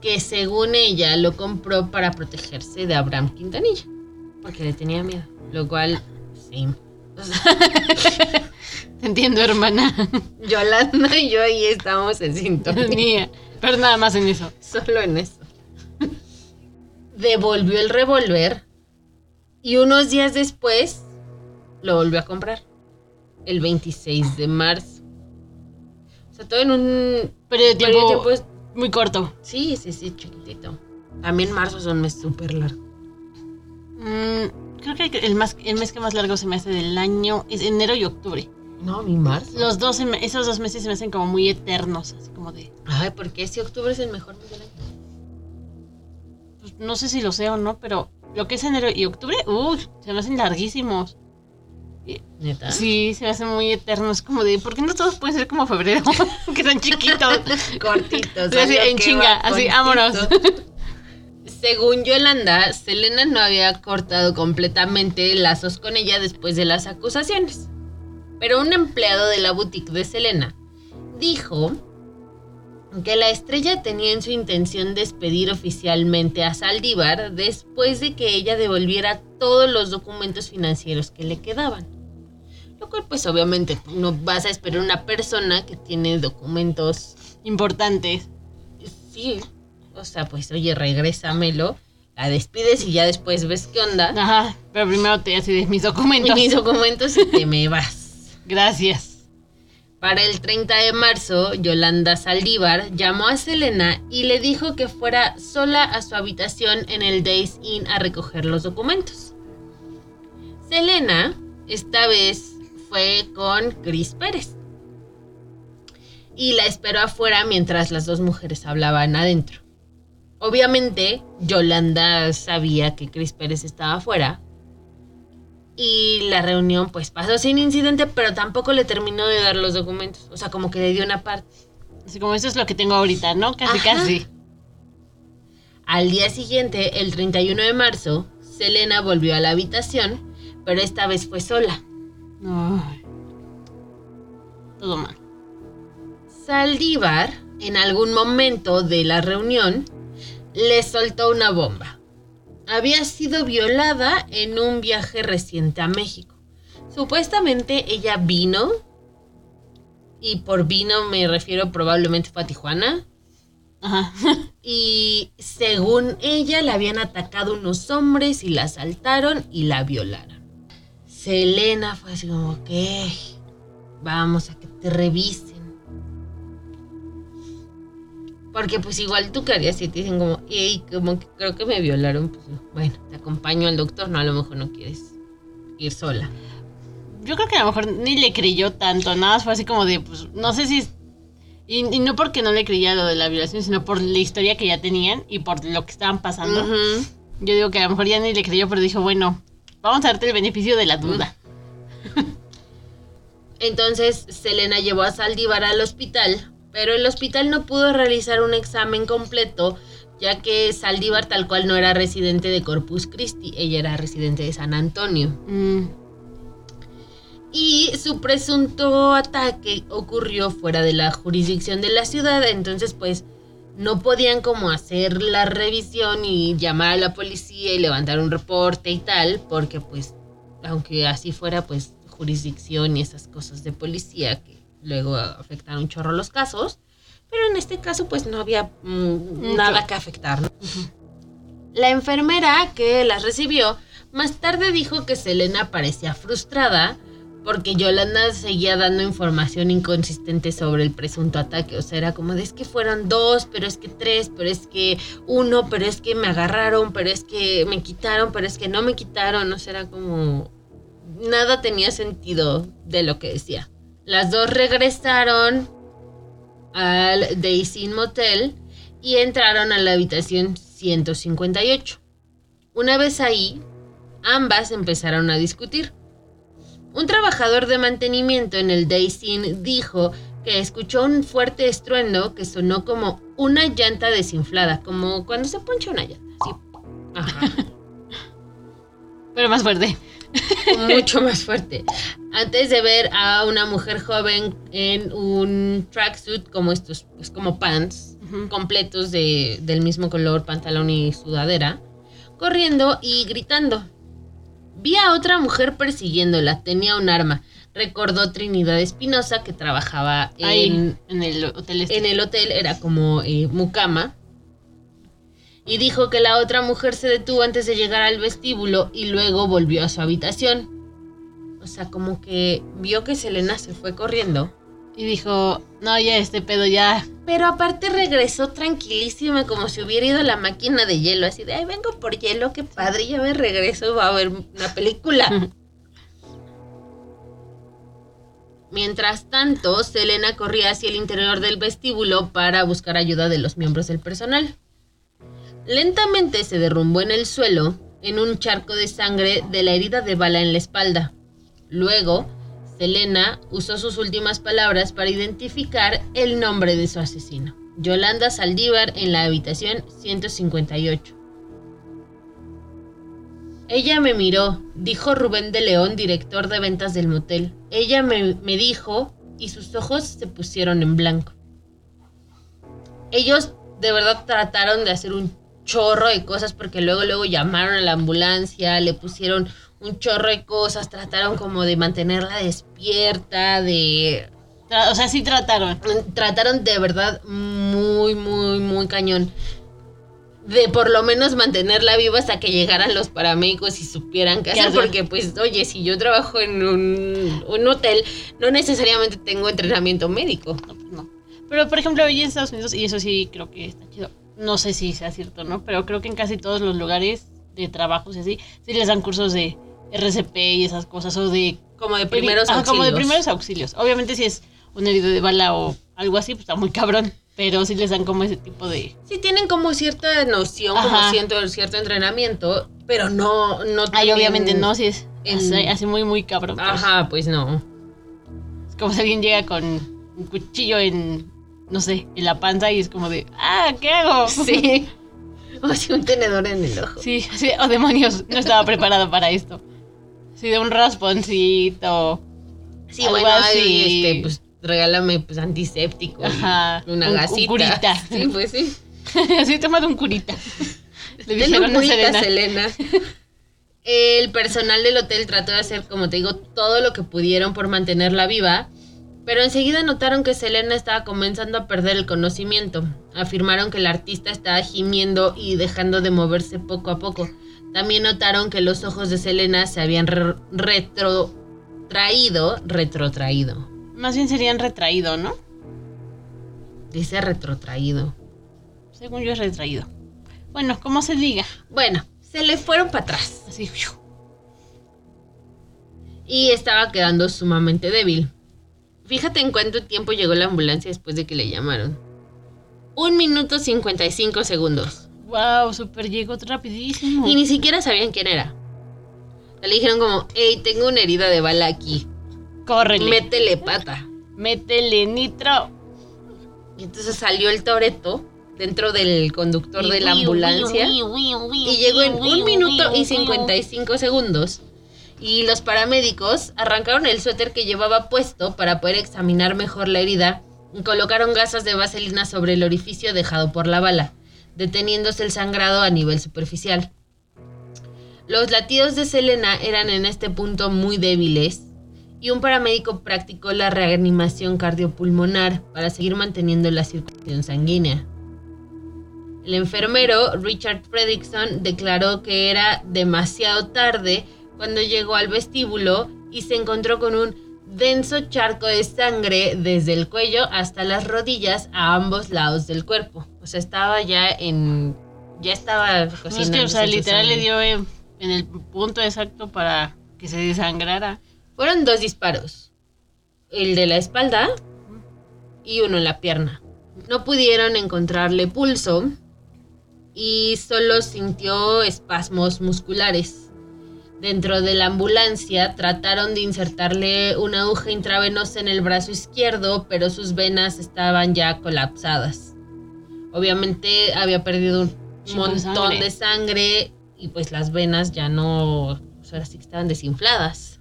Speaker 1: que según ella lo compró para protegerse de Abraham Quintanilla. Porque le tenía miedo. Lo cual, sí. O sea,
Speaker 2: Te entiendo, hermana.
Speaker 1: Yolanda y yo ahí estamos en sintonía.
Speaker 2: Pero nada más en eso.
Speaker 1: Solo en eso. Devolvió el revólver Y unos días después lo volvió a comprar. El 26 de marzo. O sea, todo en un
Speaker 2: de
Speaker 1: periodo
Speaker 2: tiempo,
Speaker 1: de tiempo es-
Speaker 2: muy corto.
Speaker 1: Sí, sí, sí, chiquitito. También marzo es un mes súper largo.
Speaker 2: Mm, creo que el, más, el mes que más largo se me hace del año es enero y octubre.
Speaker 1: No, mi marzo.
Speaker 2: Los dos, esos dos meses se me hacen como muy eternos, así como de...
Speaker 1: Ay, porque si octubre es el mejor mes del año.
Speaker 2: pues, no sé si lo sé o no, pero lo que es enero y octubre, uy, se me hacen larguísimos.
Speaker 1: Neta.
Speaker 2: Sí, se me hacen muy eternos, como de, ¿por qué no todos pueden ser como febrero? que son chiquitos.
Speaker 1: Cortitos.
Speaker 2: Sí, así, en chinga, así, vámonos.
Speaker 1: Según Yolanda, Selena no había cortado completamente lazos con ella después de las acusaciones. Pero un empleado de la boutique de Selena dijo que la estrella tenía en su intención despedir oficialmente a Saldívar después de que ella devolviera todos los documentos financieros que le quedaban. Pues obviamente no vas a esperar una persona que tiene documentos
Speaker 2: Importantes.
Speaker 1: Sí, o sea, pues oye, regrésamelo, la despides y ya después ves qué onda.
Speaker 2: Ajá, pero primero te hace de mis
Speaker 1: Y
Speaker 2: documentos.
Speaker 1: mis documentos y te me vas.
Speaker 2: Gracias.
Speaker 1: Para el 30 de marzo, Yolanda Saldívar llamó a Selena y le dijo que fuera sola a su habitación en el Days Inn a recoger los documentos. Selena, esta vez, fue con Chris Pérez. Y la esperó afuera mientras las dos mujeres hablaban adentro. Obviamente, Yolanda sabía que Chris Pérez estaba afuera. Y la reunión pues pasó sin incidente, pero tampoco le terminó de dar los documentos. O sea, como que le dio una parte.
Speaker 2: Así como eso es lo que tengo ahorita, ¿no? Casi,
Speaker 1: Ajá.
Speaker 2: casi.
Speaker 1: Al día siguiente, el 31 de marzo, Selena volvió a la habitación, pero esta vez fue sola.
Speaker 2: Ay. Todo mal.
Speaker 1: Saldívar, en algún momento de la reunión, le soltó una bomba. Había sido violada en un viaje reciente a México. Supuestamente ella vino, y por vino me refiero probablemente fue a Tijuana,
Speaker 2: Ajá.
Speaker 1: y según ella le habían atacado unos hombres y la asaltaron y la violaron. Selena fue así como, ok, vamos a que te revisen. Porque pues igual tú qué harías si te dicen como, hey, como que creo que me violaron, pues bueno, te acompaño al doctor, no, a lo mejor no quieres ir sola.
Speaker 2: Yo creo que a lo mejor ni le creyó tanto, nada más fue así como de, pues, no sé si... Y, y no porque no le creía lo de la violación, sino por la historia que ya tenían y por lo que estaban pasando. Yo digo que a lo mejor ya ni le creyó, pero dijo, bueno, vamos a darte el beneficio de la duda.
Speaker 1: Entonces Selena llevó a Saldívar al hospital, pero el hospital no pudo realizar un examen completo, ya que Saldívar tal cual no era residente de Corpus Christi, ella era residente de San Antonio.
Speaker 2: Mm,
Speaker 1: Y su presunto ataque ocurrió fuera de la jurisdicción de la ciudad, entonces pues no podían como hacer la revisión y llamar a la policía y levantar un reporte y tal, porque pues aunque así fuera pues jurisdicción y esas cosas de policía que luego afectan un chorro los casos, pero en este caso pues no había mm, nada que afectar. ¿no? La enfermera que las recibió más tarde dijo que Selena parecía frustrada porque Yolanda seguía dando información inconsistente sobre el presunto ataque. O sea, era como de es que fueron dos, pero es que tres, pero es que uno, pero es que me agarraron, pero es que me quitaron, pero es que no me quitaron. O sea, era como... Nada tenía sentido de lo que decía. Las dos regresaron al Daisy Motel y entraron a la habitación 158. Una vez ahí, ambas empezaron a discutir. Un trabajador de mantenimiento en el Daisy dijo que escuchó un fuerte estruendo que sonó como una llanta desinflada, como cuando se poncha una llanta. Ajá.
Speaker 2: pero más fuerte.
Speaker 1: mucho más fuerte. Antes de ver a una mujer joven en un tracksuit como estos, pues como pants completos de, del mismo color, pantalón y sudadera, corriendo y gritando. Vi a otra mujer persiguiéndola, tenía un arma. Recordó Trinidad Espinosa que trabajaba
Speaker 2: Ahí,
Speaker 1: en,
Speaker 2: en el hotel este.
Speaker 1: en el hotel, era como eh, mucama. y dijo que la otra mujer se detuvo antes de llegar al vestíbulo y luego volvió a su habitación. O sea, como que vio que Selena se fue corriendo.
Speaker 2: Y dijo, no, ya este pedo ya.
Speaker 1: Pero aparte regresó tranquilísima como si hubiera ido a la máquina de hielo, así de, ay, vengo por hielo, qué padre, ya me regreso, va a ver una película. Mientras tanto, Selena corría hacia el interior del vestíbulo para buscar ayuda de los miembros del personal. Lentamente se derrumbó en el suelo, en un charco de sangre de la herida de bala en la espalda. Luego, Selena usó sus últimas palabras para identificar el nombre de su asesino, Yolanda Saldívar, en la habitación 158. Ella me miró, dijo Rubén de León, director de ventas del motel. Ella me, me dijo y sus ojos se pusieron en blanco. Ellos de verdad trataron de hacer un chorro de cosas porque luego luego llamaron a la ambulancia, le pusieron un chorro de cosas, trataron como de mantenerla despierta, de
Speaker 2: O sea, sí trataron.
Speaker 1: trataron de verdad muy muy muy cañón de por lo menos mantenerla viva hasta que llegaran los paramédicos y supieran qué
Speaker 2: ¿Qué
Speaker 1: hacer,
Speaker 2: hacer?
Speaker 1: porque pues oye, si yo trabajo en un, un hotel, no necesariamente tengo entrenamiento médico.
Speaker 2: No, pues no. Pero, por ejemplo, hoy en Estados Unidos, y eso sí creo que está chido. No sé si sea cierto, ¿no? Pero creo que en casi todos los lugares de trabajos y así, sí les dan cursos de RCP y esas cosas, o de
Speaker 1: Como de primeros auxilios.
Speaker 2: Como de primeros auxilios. Obviamente si es un herido de bala o algo así, pues está muy cabrón. Pero sí les dan como ese tipo de...
Speaker 1: Sí tienen como cierta noción, como cierto, cierto entrenamiento, pero no, no
Speaker 2: Ay, obviamente no, si es
Speaker 1: en-
Speaker 2: así, así muy, muy cabrón. pues.
Speaker 1: Ajá, pues no.
Speaker 2: Es como si alguien llega con un cuchillo en, no sé, en la panza y es como de, ah, ¿qué hago?
Speaker 1: Sí. O si un tenedor en el ojo.
Speaker 2: Sí, sí, oh demonios, no estaba preparado para esto. Sí, de un rasponcito.
Speaker 1: Sí,
Speaker 2: Algo
Speaker 1: bueno,
Speaker 2: así.
Speaker 1: ay, este, pues regálame pues antiséptico.
Speaker 2: Ajá,
Speaker 1: Una
Speaker 2: un- un
Speaker 1: gasita.
Speaker 2: curita.
Speaker 1: Sí, pues sí.
Speaker 2: Así tomado un curita. Le dijeron
Speaker 1: un
Speaker 2: a
Speaker 1: curita,
Speaker 2: Selena.
Speaker 1: Selena. El personal del hotel trató de hacer, como te digo, todo lo que pudieron por mantenerla viva, pero enseguida notaron que Selena estaba comenzando a perder el conocimiento. Afirmaron que el artista estaba gimiendo y dejando de moverse poco a poco. También notaron que los ojos de Selena se habían re- retrotraído, retrotraído.
Speaker 2: Más bien serían retraído, ¿no?
Speaker 1: Dice retrotraído.
Speaker 2: Según yo es retraído. Bueno, como se diga.
Speaker 1: Bueno, se le fueron para atrás.
Speaker 2: Así.
Speaker 1: y estaba quedando sumamente débil. Fíjate en cuánto tiempo llegó la ambulancia después de que le llamaron. Un minuto 55 segundos.
Speaker 2: Wow, super llegó rapidísimo.
Speaker 1: Y ni siquiera sabían quién era. Le dijeron como, hey, tengo una herida de bala aquí.
Speaker 2: Córrele.
Speaker 1: Métele pata.
Speaker 2: Métele nitro.
Speaker 1: Y entonces salió el Toreto dentro del conductor de la ambulancia. Y llegó en un minuto y 55 segundos. Y los paramédicos arrancaron el suéter que llevaba puesto para poder examinar mejor la herida y colocaron gasas de vaselina sobre el orificio dejado por la bala, deteniéndose el sangrado a nivel superficial. Los latidos de Selena eran en este punto muy débiles y un paramédico practicó la reanimación cardiopulmonar para seguir manteniendo la circulación sanguínea. El enfermero Richard Fredrickson declaró que era demasiado tarde cuando llegó al vestíbulo y se encontró con un denso charco de sangre desde el cuello hasta las rodillas a ambos lados del cuerpo. O sea, estaba ya en... ya estaba
Speaker 2: No es que,
Speaker 1: cocinando.
Speaker 2: o sea, literal le dio en, en el punto exacto para que se desangrara.
Speaker 1: Fueron dos disparos. El de la espalda y uno en la pierna. No pudieron encontrarle pulso y solo sintió espasmos musculares. Dentro de la ambulancia trataron de insertarle una aguja intravenosa en el brazo izquierdo, pero sus venas estaban ya colapsadas. Obviamente había perdido un montón
Speaker 2: sangre.
Speaker 1: de sangre y pues las venas ya no, o sea, sí que estaban desinfladas.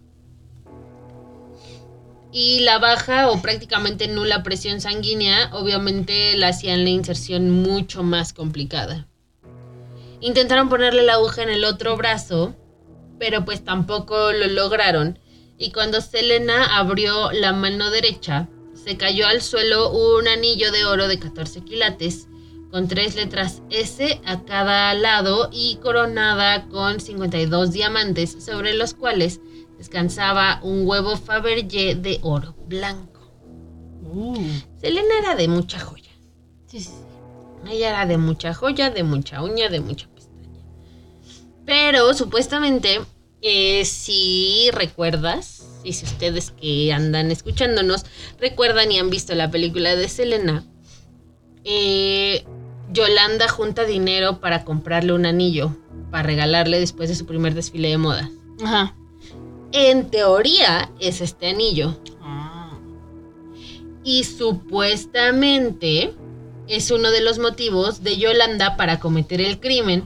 Speaker 1: Y la baja o prácticamente nula presión sanguínea obviamente la hacían la inserción mucho más complicada. Intentaron ponerle la aguja en el otro brazo, pero pues tampoco lo lograron. Y cuando Selena abrió la mano derecha, se cayó al suelo un anillo de oro de 14 quilates, con tres letras S a cada lado y coronada con 52 diamantes sobre los cuales descansaba un huevo Fabergé de oro blanco.
Speaker 2: Uh.
Speaker 1: Selena era de mucha joya.
Speaker 2: Sí, sí, sí.
Speaker 1: Ella era de mucha joya, de mucha uña, de mucha. Pero supuestamente, eh, si recuerdas, y si ustedes que andan escuchándonos recuerdan y han visto la película de Selena, eh, Yolanda junta dinero para comprarle un anillo, para regalarle después de su primer desfile de moda.
Speaker 2: Ajá.
Speaker 1: En teoría es este anillo.
Speaker 2: Ah.
Speaker 1: Y supuestamente es uno de los motivos de Yolanda para cometer el crimen,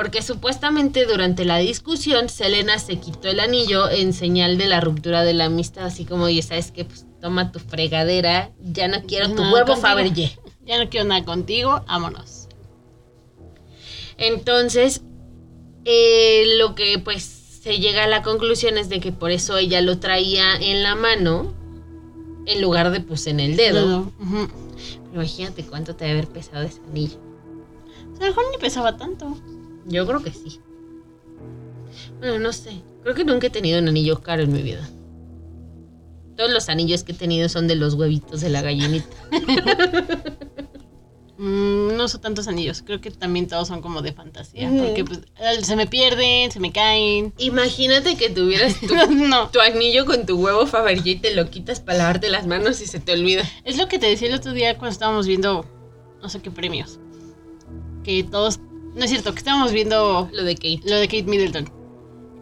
Speaker 1: porque supuestamente durante la discusión Selena se quitó el anillo en señal de la ruptura de la amistad, así como, oye, ¿sabes qué? Pues toma tu fregadera, ya no quiero tu
Speaker 2: No,
Speaker 1: huevo. Fabergé.
Speaker 2: Ya no quiero nada contigo, vámonos.
Speaker 1: Entonces, eh, lo que pues se llega a la conclusión es de que por eso ella lo traía en la mano en lugar de pues en el dedo.
Speaker 2: Dedo. Ujú.
Speaker 1: Pero imagínate cuánto te debe haber pesado ese anillo.
Speaker 2: O sea, mejor ni pesaba tanto.
Speaker 1: Yo creo que sí. Bueno, no sé. Creo que nunca he tenido un anillo caro en mi vida. Todos los anillos que he tenido son de los huevitos de la gallinita.
Speaker 2: Mm, no uso tantos anillos. Creo que también todos son como de fantasía. Porque pues eh, se me pierden, se me caen.
Speaker 1: Imagínate que tuvieras tu,
Speaker 2: no.
Speaker 1: tu anillo con tu huevo Fabergé y te lo quitas para lavarte las manos y se te olvida.
Speaker 2: Es lo que te decía el otro día cuando estábamos viendo no sé qué premios. Que todos. No es cierto, que estábamos viendo
Speaker 1: Lo de Kate.
Speaker 2: lo de Kate Middleton.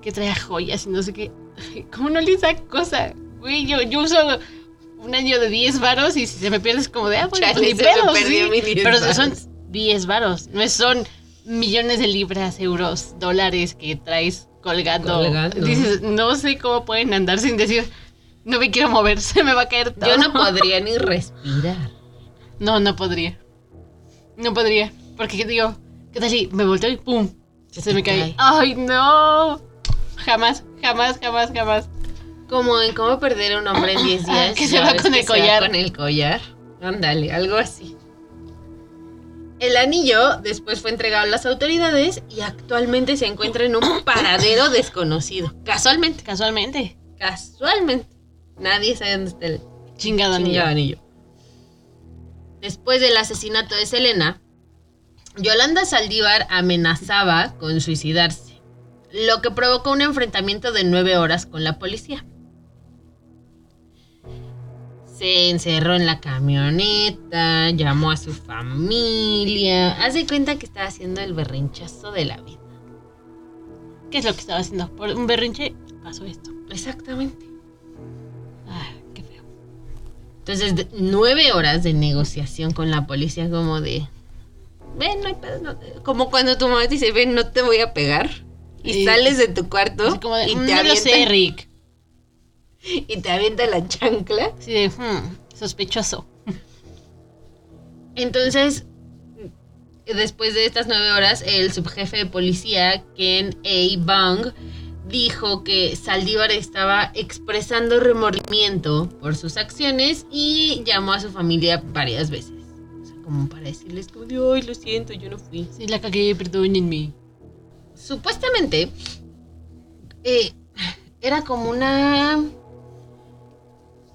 Speaker 2: Que traía joyas y no sé qué. ¿Cómo no le esa cosa? Güey, yo, yo uso un año de 10 varos y si se me pierde es como de, ah, pues,
Speaker 1: Chale,
Speaker 2: ni
Speaker 1: se me
Speaker 2: pedo,
Speaker 1: perdió
Speaker 2: sí.
Speaker 1: mi 10
Speaker 2: Pero son 10 varos, no es- son millones de libras, euros, dólares que traes colgando.
Speaker 1: Colgando.
Speaker 2: Dices, no sé cómo pueden andar sin decir, no me quiero mover, se me va a caer todo.
Speaker 1: Yo no podría ni respirar.
Speaker 2: No, no podría. No podría. Porque digo, ¿qué tal si me volteo y pum? Se,
Speaker 1: Se
Speaker 2: me cae. ¡Ay, no! Jamás, jamás, jamás, jamás.
Speaker 1: Como en cómo perder a un hombre en 10 días.
Speaker 2: Que se va con el collar.
Speaker 1: con el collar. Ándale, algo así. El anillo después fue entregado a las autoridades y actualmente se encuentra en un paradero desconocido. Casualmente,
Speaker 2: Casualmente.
Speaker 1: casualmente. Nadie sabe dónde está el
Speaker 2: Chingado anillo.
Speaker 1: chingado anillo. Después del asesinato de Selena, Yolanda Saldívar amenazaba con suicidarse, lo que provocó un enfrentamiento de nueve horas con la policía. Se encerró en la camioneta, llamó a su familia. Hace cuenta que estaba haciendo el berrinchazo de la vida.
Speaker 2: ¿Qué es lo que estaba haciendo? Por un berrinche pasó esto.
Speaker 1: Exactamente.
Speaker 2: Ah, qué feo.
Speaker 1: Entonces, nueve horas de negociación con la policía, como de. Ven, no hay pedo, no te-". Como cuando tu mamá te dice, ven, no te voy a pegar. Y
Speaker 2: Sí.
Speaker 1: sales de tu cuarto
Speaker 2: como de,
Speaker 1: y,
Speaker 2: "Mm,
Speaker 1: te
Speaker 2: no lo sé,
Speaker 1: avienta,
Speaker 2: Rick.
Speaker 1: y te avienta la chancla.
Speaker 2: De, hmm, sospechoso.
Speaker 1: Entonces, después de estas nueve horas, el subjefe de policía, Ken A. Bang, dijo que Saldívar estaba expresando remordimiento por sus acciones y llamó a su familia varias veces. Como para decirles como de, ay, lo siento, yo no fui.
Speaker 2: Sí, la cagué, perdónenme.
Speaker 1: Supuestamente, eh, era como una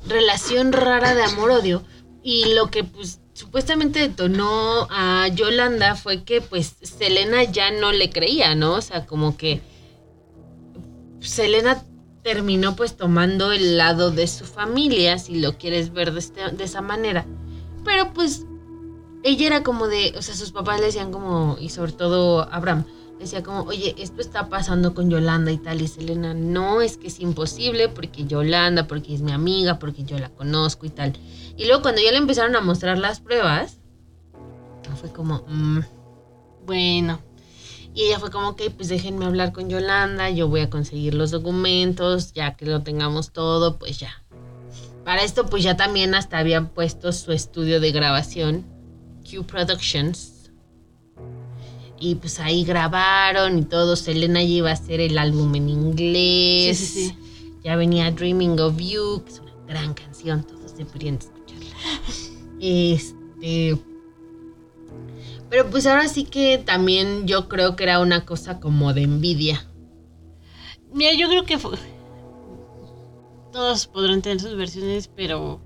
Speaker 1: relación rara de amor-odio. Y lo que, pues, supuestamente detonó a Yolanda fue que, pues, Selena ya no le creía, ¿no? O sea, como que Selena terminó, pues, tomando el lado de su familia, si lo quieres ver de, este- de esa manera. Pero, pues, ella era como de, o sea, sus papás le decían como, y sobre todo Abraham, decía como, oye, esto está pasando con Yolanda y tal, y Selena, no, es que es imposible, porque Yolanda, porque es mi amiga, porque yo la conozco y tal. Y luego cuando ya le empezaron a mostrar las pruebas, fue como, "Mm".
Speaker 2: Bueno,
Speaker 1: y ella fue como, ok, pues déjenme hablar con Yolanda, yo voy a conseguir los documentos, ya que lo tengamos todo, pues ya. Para esto, pues ya también hasta habían puesto su estudio de grabación, Productions. Y pues ahí grabaron y todo. Selena ya iba a hacer el álbum en inglés.
Speaker 2: Sí, sí, sí.
Speaker 1: Ya venía Dreaming of You, que es una gran canción, todos deberían de escucharla. Este. Pero pues ahora sí que también yo creo que era una cosa como de envidia.
Speaker 2: Mira, yo creo que fue... todos podrán tener sus versiones, pero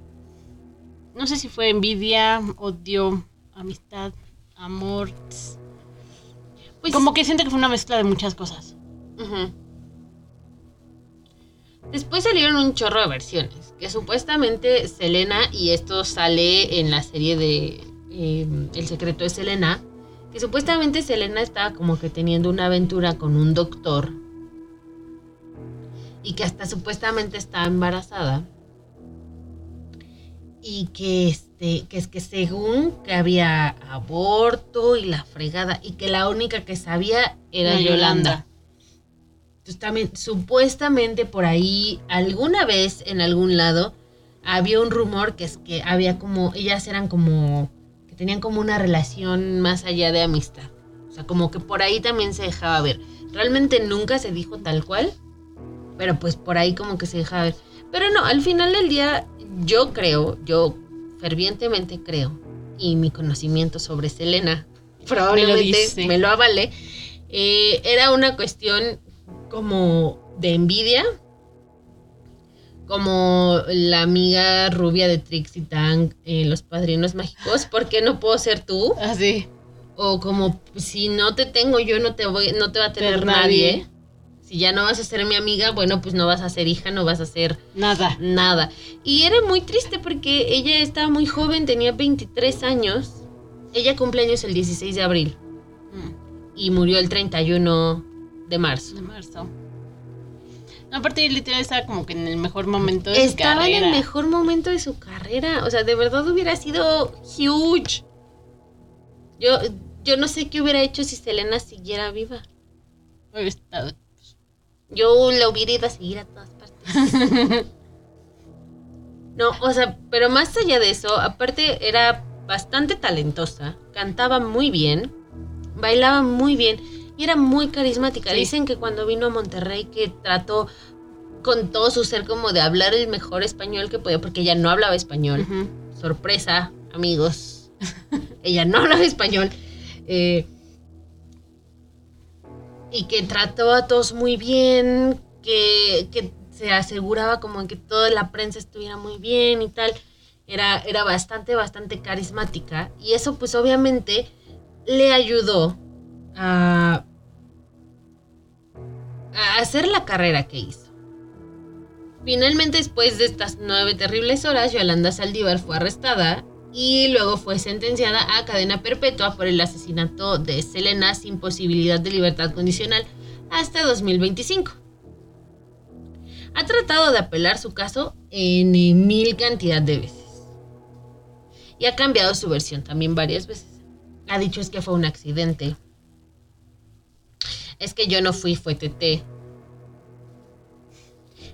Speaker 2: no sé si fue envidia, odio, amistad, amor.
Speaker 1: Pues
Speaker 2: Como que siento que fue una mezcla de muchas cosas.
Speaker 1: Después salieron un chorro de versiones, que supuestamente Selena, y esto sale en la serie de eh, El secreto de Selena, que supuestamente Selena estaba como que teniendo una aventura con un doctor y que hasta supuestamente estaba embarazada y que este que es que según que había aborto y la fregada y que la única que sabía era
Speaker 2: La
Speaker 1: Yolanda.
Speaker 2: Yolanda.
Speaker 1: Entonces también, supuestamente por ahí, alguna vez en algún lado, había un rumor que es que había como, ellas eran como, que tenían como una relación más allá de amistad. O sea, como que por ahí también se dejaba ver. Realmente nunca se dijo tal cual, pero pues por ahí como que se dejaba ver. Pero no, al final del día, yo creo, yo fervientemente creo, y mi conocimiento sobre Selena probablemente me lo avale, eh, era una cuestión como de envidia, como la amiga rubia de Trixie Tang en Los Padrinos Mágicos, ¿por qué no puedo ser tú?
Speaker 2: Así.
Speaker 1: O como si no te tengo yo no te voy no te va a tener
Speaker 2: Tener
Speaker 1: nadie.
Speaker 2: nadie.
Speaker 1: Si ya no vas a ser mi amiga, bueno, pues no vas a ser hija, no vas a ser
Speaker 2: Nada.
Speaker 1: nada. Y era muy triste porque ella estaba muy joven, tenía 23 años. Ella cumpleaños el 16 de abril
Speaker 2: Mm,
Speaker 1: y murió el 31 de marzo.
Speaker 2: De marzo. No, aparte, literal estaba como que en el mejor momento de su
Speaker 1: Estaba en
Speaker 2: carrera.
Speaker 1: el mejor momento de su carrera. O sea, de verdad hubiera sido huge. Yo, yo no sé qué hubiera hecho si Selena siguiera viva.
Speaker 2: Hubiera estado-
Speaker 1: Yo la hubiera ido a seguir a todas partes. No, o sea, pero más allá de eso, aparte era bastante talentosa, cantaba muy bien, bailaba muy bien y era muy carismática.
Speaker 2: Sí.
Speaker 1: Dicen que cuando vino a Monterrey que trató con todo su ser como de hablar el mejor español que podía, porque ella no hablaba español. Sorpresa, amigos. ella no hablaba español. Eh, y que trató a todos muy bien, que, que se aseguraba como que toda la prensa estuviera muy bien y tal. Era, era bastante, bastante carismática. Y eso pues obviamente le ayudó a, a hacer la carrera que hizo. Finalmente, después de estas nueve terribles horas, Yolanda Saldívar fue arrestada y luego fue sentenciada a cadena perpetua por el asesinato de Selena sin posibilidad de libertad condicional hasta 2025. Ha tratado de apelar su caso en eh, mil cantidad de veces. Y ha cambiado su versión también varias veces. Ha dicho es que fue un accidente. Es que yo no fui, fue TT.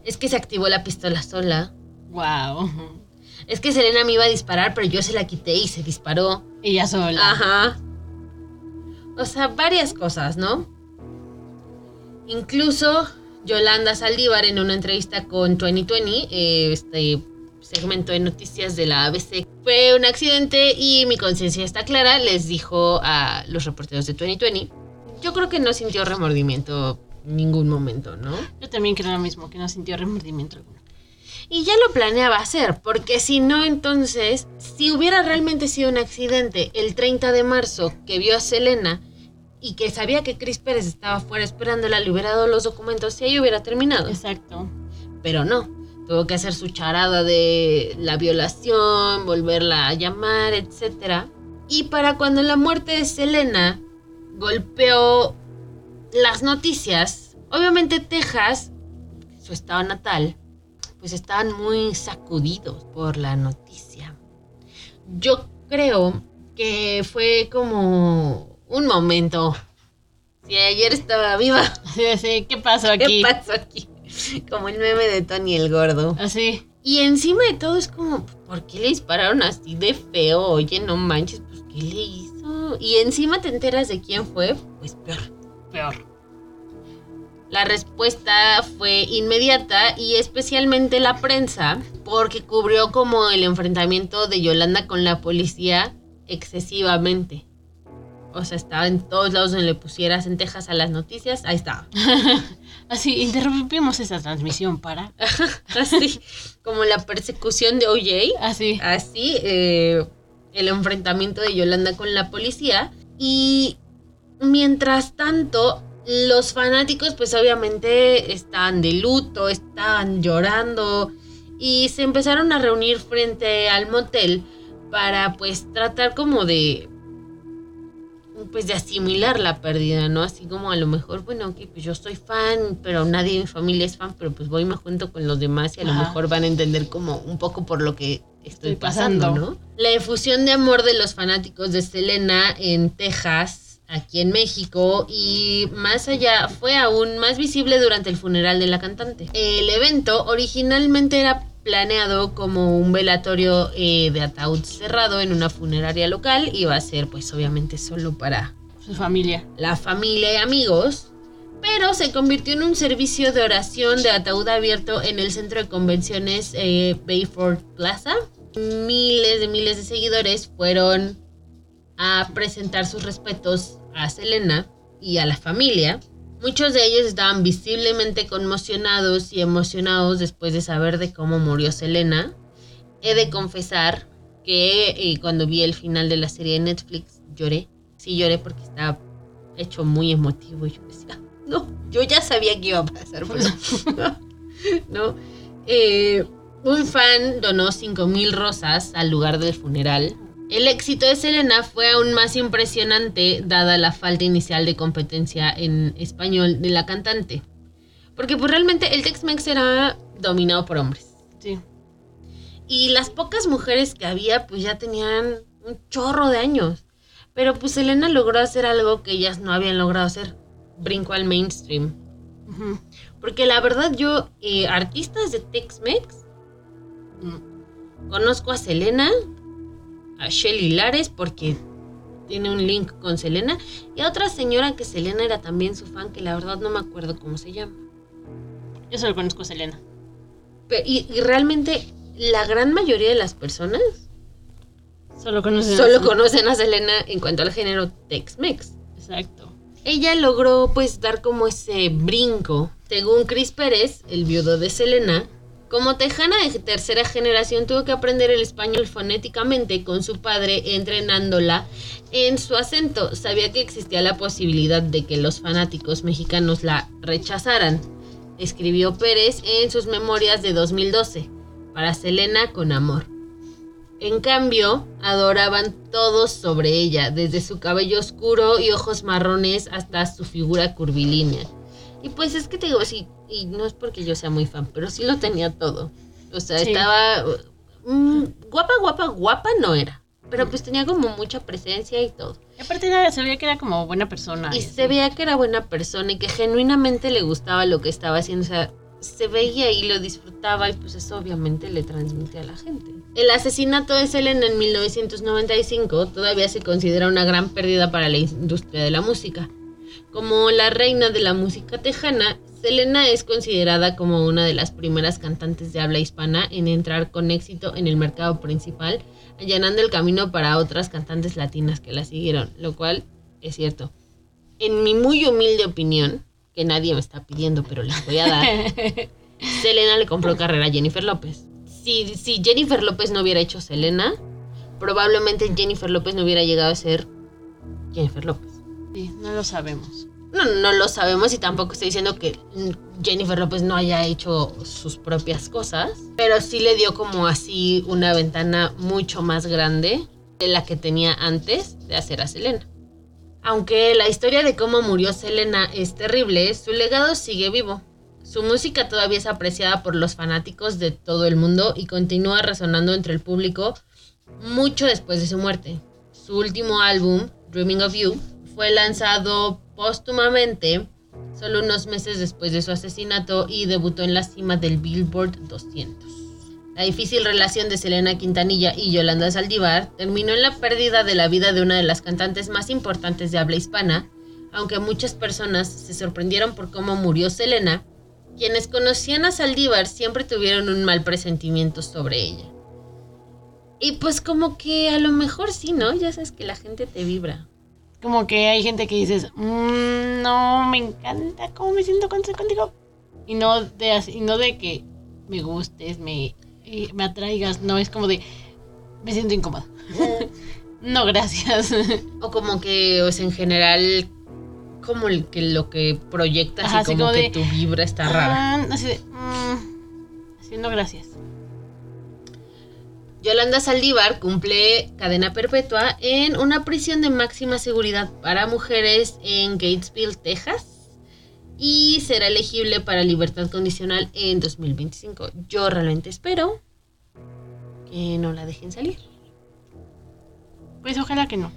Speaker 1: Es que se activó la pistola sola.
Speaker 2: Wow.
Speaker 1: Es que Selena me iba a disparar, pero yo se la quité y se disparó.
Speaker 2: Ella sola.
Speaker 1: Ajá. O sea, varias cosas, ¿no? Incluso Yolanda Saldívar en una entrevista con 2020, eh, este segmento de noticias de la ABC, fue un accidente y mi conciencia está clara, les dijo a los reporteros de 2020. Yo creo que no sintió remordimiento en ningún momento, ¿no?
Speaker 2: Yo también creo lo mismo, que no sintió remordimiento alguno.
Speaker 1: Y ya lo planeaba hacer, porque si no, entonces, si hubiera realmente sido un accidente el 30 de marzo que vio a Selena y que sabía que Chris Pérez estaba fuera esperándola, le hubiera dado los documentos y ahí hubiera terminado.
Speaker 2: Exacto.
Speaker 1: Pero no, tuvo que hacer su charada de la violación, volverla a llamar, etc. Y para cuando la muerte de Selena golpeó las noticias, obviamente Texas, su estado natal, pues estaban muy sacudidos por la noticia. Yo creo que fue como un momento. Si ayer estaba viva,
Speaker 2: de, sí, ¿qué pasó
Speaker 1: ¿qué
Speaker 2: aquí?
Speaker 1: pasó aquí? Como el meme de Tony el gordo.
Speaker 2: Así.
Speaker 1: Y encima de todo es como, ¿por qué le dispararon así de feo? Oye, no manches, pues ¿qué le hizo? Y encima te enteras de quién fue, pues peor.
Speaker 2: Peor.
Speaker 1: La respuesta fue inmediata y especialmente la prensa, porque cubrió como el enfrentamiento de Yolanda con la policía excesivamente. O sea, estaba en todos lados donde le pusieras en Texas a las noticias, ahí estaba.
Speaker 2: Así, interrumpimos esa transmisión para.
Speaker 1: Así, como la persecución de OJ.
Speaker 2: Así.
Speaker 1: Así, eh, el enfrentamiento de Yolanda con la policía. Y mientras tanto, los fanáticos pues obviamente estaban de luto, estaban llorando y se empezaron a reunir frente al motel para pues tratar como de pues de asimilar la pérdida, ¿no? Así como a lo mejor, bueno, ok, pues yo soy fan, pero nadie en mi familia es fan, pero pues voy y me junto con los demás y a lo mejor van a entender como un poco por lo que estoy,
Speaker 2: Estoy
Speaker 1: pasando,
Speaker 2: pasando.
Speaker 1: ¿no? La efusión de amor de los fanáticos de Selena en Texas, aquí en México y más allá fue aún más visible durante el funeral de la cantante. El evento originalmente era planeado como un velatorio eh, de ataúd cerrado en una funeraria local. Iba a ser pues obviamente solo para
Speaker 2: Su familia.
Speaker 1: la familia y amigos. Pero se convirtió en un servicio de oración de ataúd abierto en el centro de convenciones eh, Bayford Plaza. Miles de miles de seguidores fueron a presentar sus respetos a Selena y a la familia. Muchos de ellos estaban visiblemente conmocionados y emocionados después de saber de cómo murió Selena. He de confesar que eh, cuando vi el final de la serie de Netflix lloré. Sí lloré porque estaba hecho muy emotivo y yo decía, no, yo ya sabía que iba a pasar, no. Eh, un fan donó 5.000 rosas al lugar del funeral. El éxito de Selena fue aún más impresionante dada la falta inicial de competencia en español de la cantante. Porque pues realmente el Tex-Mex era dominado por hombres.
Speaker 2: Sí.
Speaker 1: Y las pocas mujeres que había pues ya tenían un chorro de años. Pero pues Selena logró hacer algo que ellas no habían logrado hacer. Brinco al mainstream. Porque la verdad yo, eh, artistas de Tex-Mex, mm, conozco a Selena, a Shelly Lares porque tiene un link con Selena, y a otra señora que Selena era también su fan, que la verdad no me acuerdo cómo se llama.
Speaker 2: Yo solo conozco a Selena.
Speaker 1: Pe- y, y realmente la gran mayoría de las personas
Speaker 2: Solo conocen a
Speaker 1: solo
Speaker 2: su-
Speaker 1: conocen a Selena en cuanto al género Tex-Mex.
Speaker 2: Exacto.
Speaker 1: Ella logró pues dar como ese brinco. Según Chris Pérez, el viudo de Selena, como tejana de tercera generación tuvo que aprender el español fonéticamente con su padre entrenándola en su acento. Sabía que existía la posibilidad de que los fanáticos mexicanos la rechazaran. Escribió Pérez en sus memorias de 2012, para Selena con amor. En cambio, adoraban todos sobre ella, desde su cabello oscuro y ojos marrones hasta su figura curvilínea. Y pues es que te digo, sí, y no es porque yo sea muy fan, pero sí lo tenía todo. O sea,
Speaker 2: Sí.
Speaker 1: estaba mm, guapa, guapa, guapa no era. Pero pues tenía como mucha presencia y todo.
Speaker 2: Y aparte era- se veía que era como buena persona.
Speaker 1: Y
Speaker 2: y
Speaker 1: se veía que era buena persona y que genuinamente le gustaba lo que estaba haciendo. O sea, se veía y lo disfrutaba y pues eso obviamente le transmite a la gente. El asesinato de Selena en 1995 todavía se considera una gran pérdida para la industria de la música. Como la reina de la música tejana, Selena es considerada como una de las primeras cantantes de habla hispana en entrar con éxito en el mercado principal, allanando el camino para otras cantantes latinas que la siguieron, lo cual es cierto. En mi muy humilde opinión, que nadie me está pidiendo, pero les voy a dar, Selena le compró carrera a Jennifer López. Si, si Jennifer López no hubiera hecho Selena, probablemente Jennifer López no hubiera llegado a ser Jennifer López.
Speaker 2: Sí, no lo sabemos.
Speaker 1: No, no lo sabemos y tampoco estoy diciendo que Jennifer López no haya hecho sus propias cosas, pero sí le dio como así una ventana mucho más grande de la que tenía antes de hacer a Selena. Aunque la historia de cómo murió Selena es terrible, su legado sigue vivo. Su música todavía es apreciada por los fanáticos de todo el mundo y continúa resonando entre el público mucho después de su muerte. Su último álbum, Dreaming of You, fue lanzado póstumamente solo unos meses después de su asesinato y debutó en la cima del Billboard 200. La difícil relación de Selena Quintanilla y Yolanda Saldívar terminó en la pérdida de la vida de una de las cantantes más importantes de habla hispana, aunque muchas personas se sorprendieron por cómo murió Selena, quienes conocían a Saldívar siempre tuvieron un mal presentimiento sobre ella. Y pues como que a lo mejor sí, ¿no? Ya sabes que la gente te vibra.
Speaker 2: Como que hay gente que dices, "Mm, no, me encanta cómo me siento con- contigo. Y no de, así- y no de que me gustes, me, eh, me atraigas. No, es como de, me siento incómoda. no, gracias.
Speaker 1: O como que, o sea, en general, como el, que lo que proyectas
Speaker 2: Ajá,
Speaker 1: y como,
Speaker 2: como
Speaker 1: que
Speaker 2: de,
Speaker 1: tu vibra está rara.
Speaker 2: Ah, así de, "Mm", así, no, gracias.
Speaker 1: Yolanda Saldívar cumple cadena perpetua en una prisión de máxima seguridad para mujeres en Gatesville, Texas. Y será elegible para libertad condicional en 2025. Yo realmente espero que no la dejen salir.
Speaker 2: Pues ojalá que no.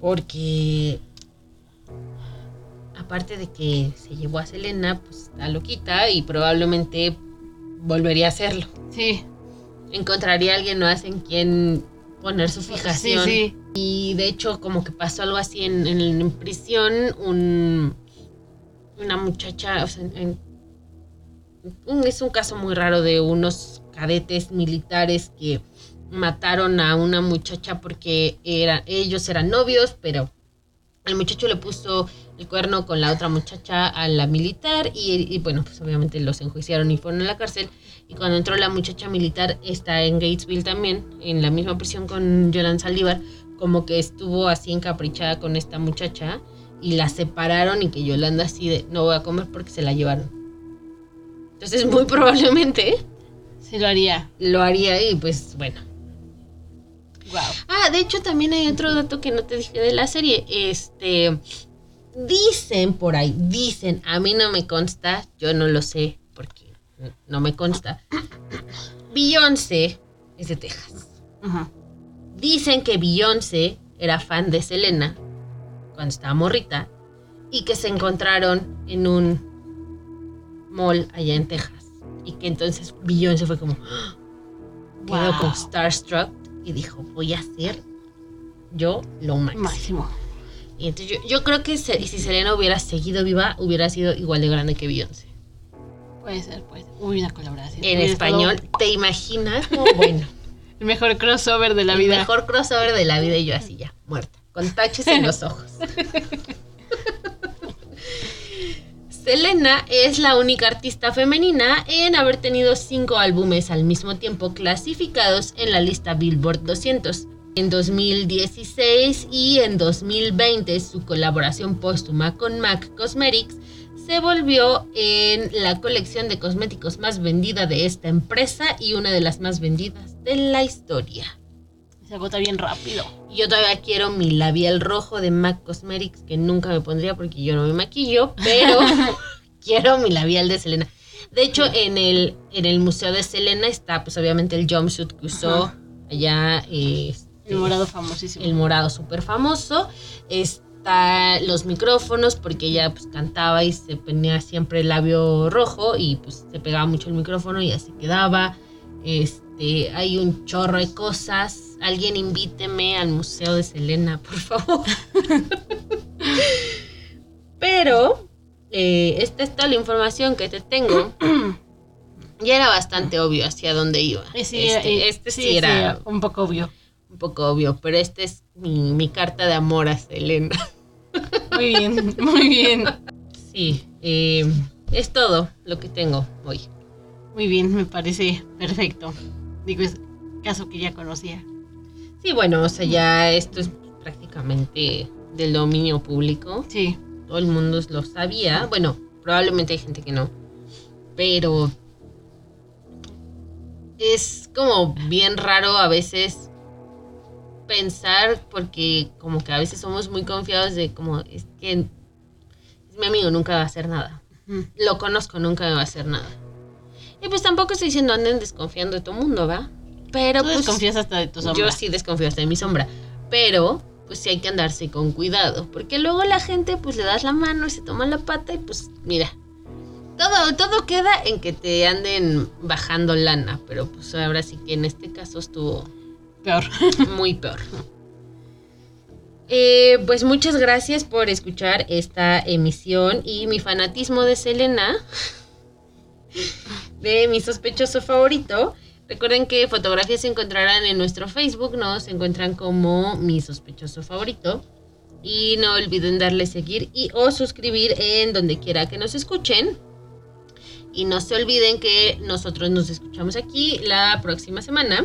Speaker 1: Porque aparte de que se llevó a Selena, pues está loquita y probablemente volvería a hacerlo.
Speaker 2: Sí,
Speaker 1: Encontraría a alguien más en quien poner su
Speaker 2: sí,
Speaker 1: fijación.
Speaker 2: sí.
Speaker 1: Y de hecho, como que pasó algo así en, en- en prisión, un, una muchacha, o sea, en- un- es un caso muy raro de unos cadetes militares que mataron a una muchacha porque era, ellos eran novios, pero el muchacho le puso el cuerno con la otra muchacha a la militar y, y, bueno, pues obviamente los enjuiciaron y fueron a la cárcel. Y cuando entró la muchacha militar, está en Gatesville también, en la misma prisión con Yolanda Saldívar, como que estuvo así encaprichada con esta muchacha y la separaron y que Yolanda así de no voy a comer porque se la llevaron. Entonces muy probablemente
Speaker 2: Sí lo haría.
Speaker 1: lo haría y pues bueno.
Speaker 2: Wow.
Speaker 1: Ah, de hecho también hay otro dato que no te dije de la serie. Este dicen por ahí, dicen, a mí no me consta, yo no lo sé no me consta. Beyoncé es de Texas. Dicen que Beyoncé era fan de Selena cuando estaba morrita y que se encontraron en un mall allá en Texas y que entonces Beyoncé fue como ¡ah! quedó
Speaker 2: Wow.
Speaker 1: con Starstruck y dijo voy a hacer yo lo máximo.
Speaker 2: Máximo.
Speaker 1: Y entonces yo, yo creo que se- si Selena hubiera seguido viva hubiera sido igual de grande que Beyoncé.
Speaker 2: Puede ser, puede ser. Uy, una colaboración.
Speaker 1: En
Speaker 2: Hubiera
Speaker 1: español,
Speaker 2: estado
Speaker 1: ¿te imaginas? No, bueno.
Speaker 2: El mejor crossover de la
Speaker 1: el
Speaker 2: vida.
Speaker 1: mejor crossover de la vida y yo así ya, muerta, con taches en los ojos. Selena es la única artista femenina en haber tenido cinco álbumes al mismo tiempo clasificados en la lista Billboard 200. En 2016 y en 2020 su colaboración póstuma con MAC Cosmetics se volvió en la colección de cosméticos más vendida de esta empresa y una de las más vendidas de la historia.
Speaker 2: Se agota bien rápido.
Speaker 1: Yo todavía quiero mi labial rojo de MAC Cosmetics que nunca me pondría porque yo no me maquillo, pero quiero mi labial de Selena. De hecho, en el, en el museo de Selena está, pues obviamente el jumpsuit que usó
Speaker 2: Ajá.
Speaker 1: allá, eh, este,
Speaker 2: El morado famosísimo.
Speaker 1: el morado súper famoso. Está los micrófonos, porque ella pues cantaba y se ponía siempre el labio rojo y pues se pegaba mucho el micrófono y así quedaba. Este, hay un chorro de cosas. Alguien invíteme al Museo de Selena, por favor. Pero eh, esta es toda la información que te tengo. Ya era bastante obvio hacia dónde iba.
Speaker 2: Eh, sí,
Speaker 1: este,
Speaker 2: eh,
Speaker 1: este sí, era
Speaker 2: un poco obvio.
Speaker 1: Un poco obvio, pero esta es mi, mi carta de amor a Selena.
Speaker 2: Muy bien, muy bien.
Speaker 1: Sí, eh, es todo lo que tengo hoy.
Speaker 2: Muy bien, me parece perfecto. Digo, es caso que ya conocía.
Speaker 1: Sí, bueno, o sea, ya esto es prácticamente del dominio público.
Speaker 2: Sí,
Speaker 1: Todo el mundo lo sabía. Bueno, probablemente hay gente que no. Pero es como bien raro a veces pensar porque como que a veces somos muy confiados de como es que es mi amigo nunca va a hacer nada. Lo conozco, nunca me va a hacer nada. Y pues tampoco estoy diciendo anden desconfiando de tu mundo, ¿va? Pero
Speaker 2: tú
Speaker 1: pues
Speaker 2: desconfías hasta de tu sombra.
Speaker 1: yo sí desconfío hasta de mi sombra. Pero, pues sí hay que andarse con cuidado. Porque luego la gente, pues le das la mano y se toma la pata y pues, mira. Todo, todo queda en que te anden bajando lana. Pero pues ahora sí que en este caso estuvo
Speaker 2: Peor.
Speaker 1: muy peor. Eh, pues muchas gracias por escuchar esta emisión y mi fanatismo de Selena, de mi sospechoso favorito. Recuerden que fotografías se encontrarán en nuestro Facebook, nos encuentran como mi sospechoso favorito. Y no olviden darle seguir y o suscribir en donde quiera que nos escuchen. Y no se olviden que nosotros nos escuchamos aquí la próxima semana.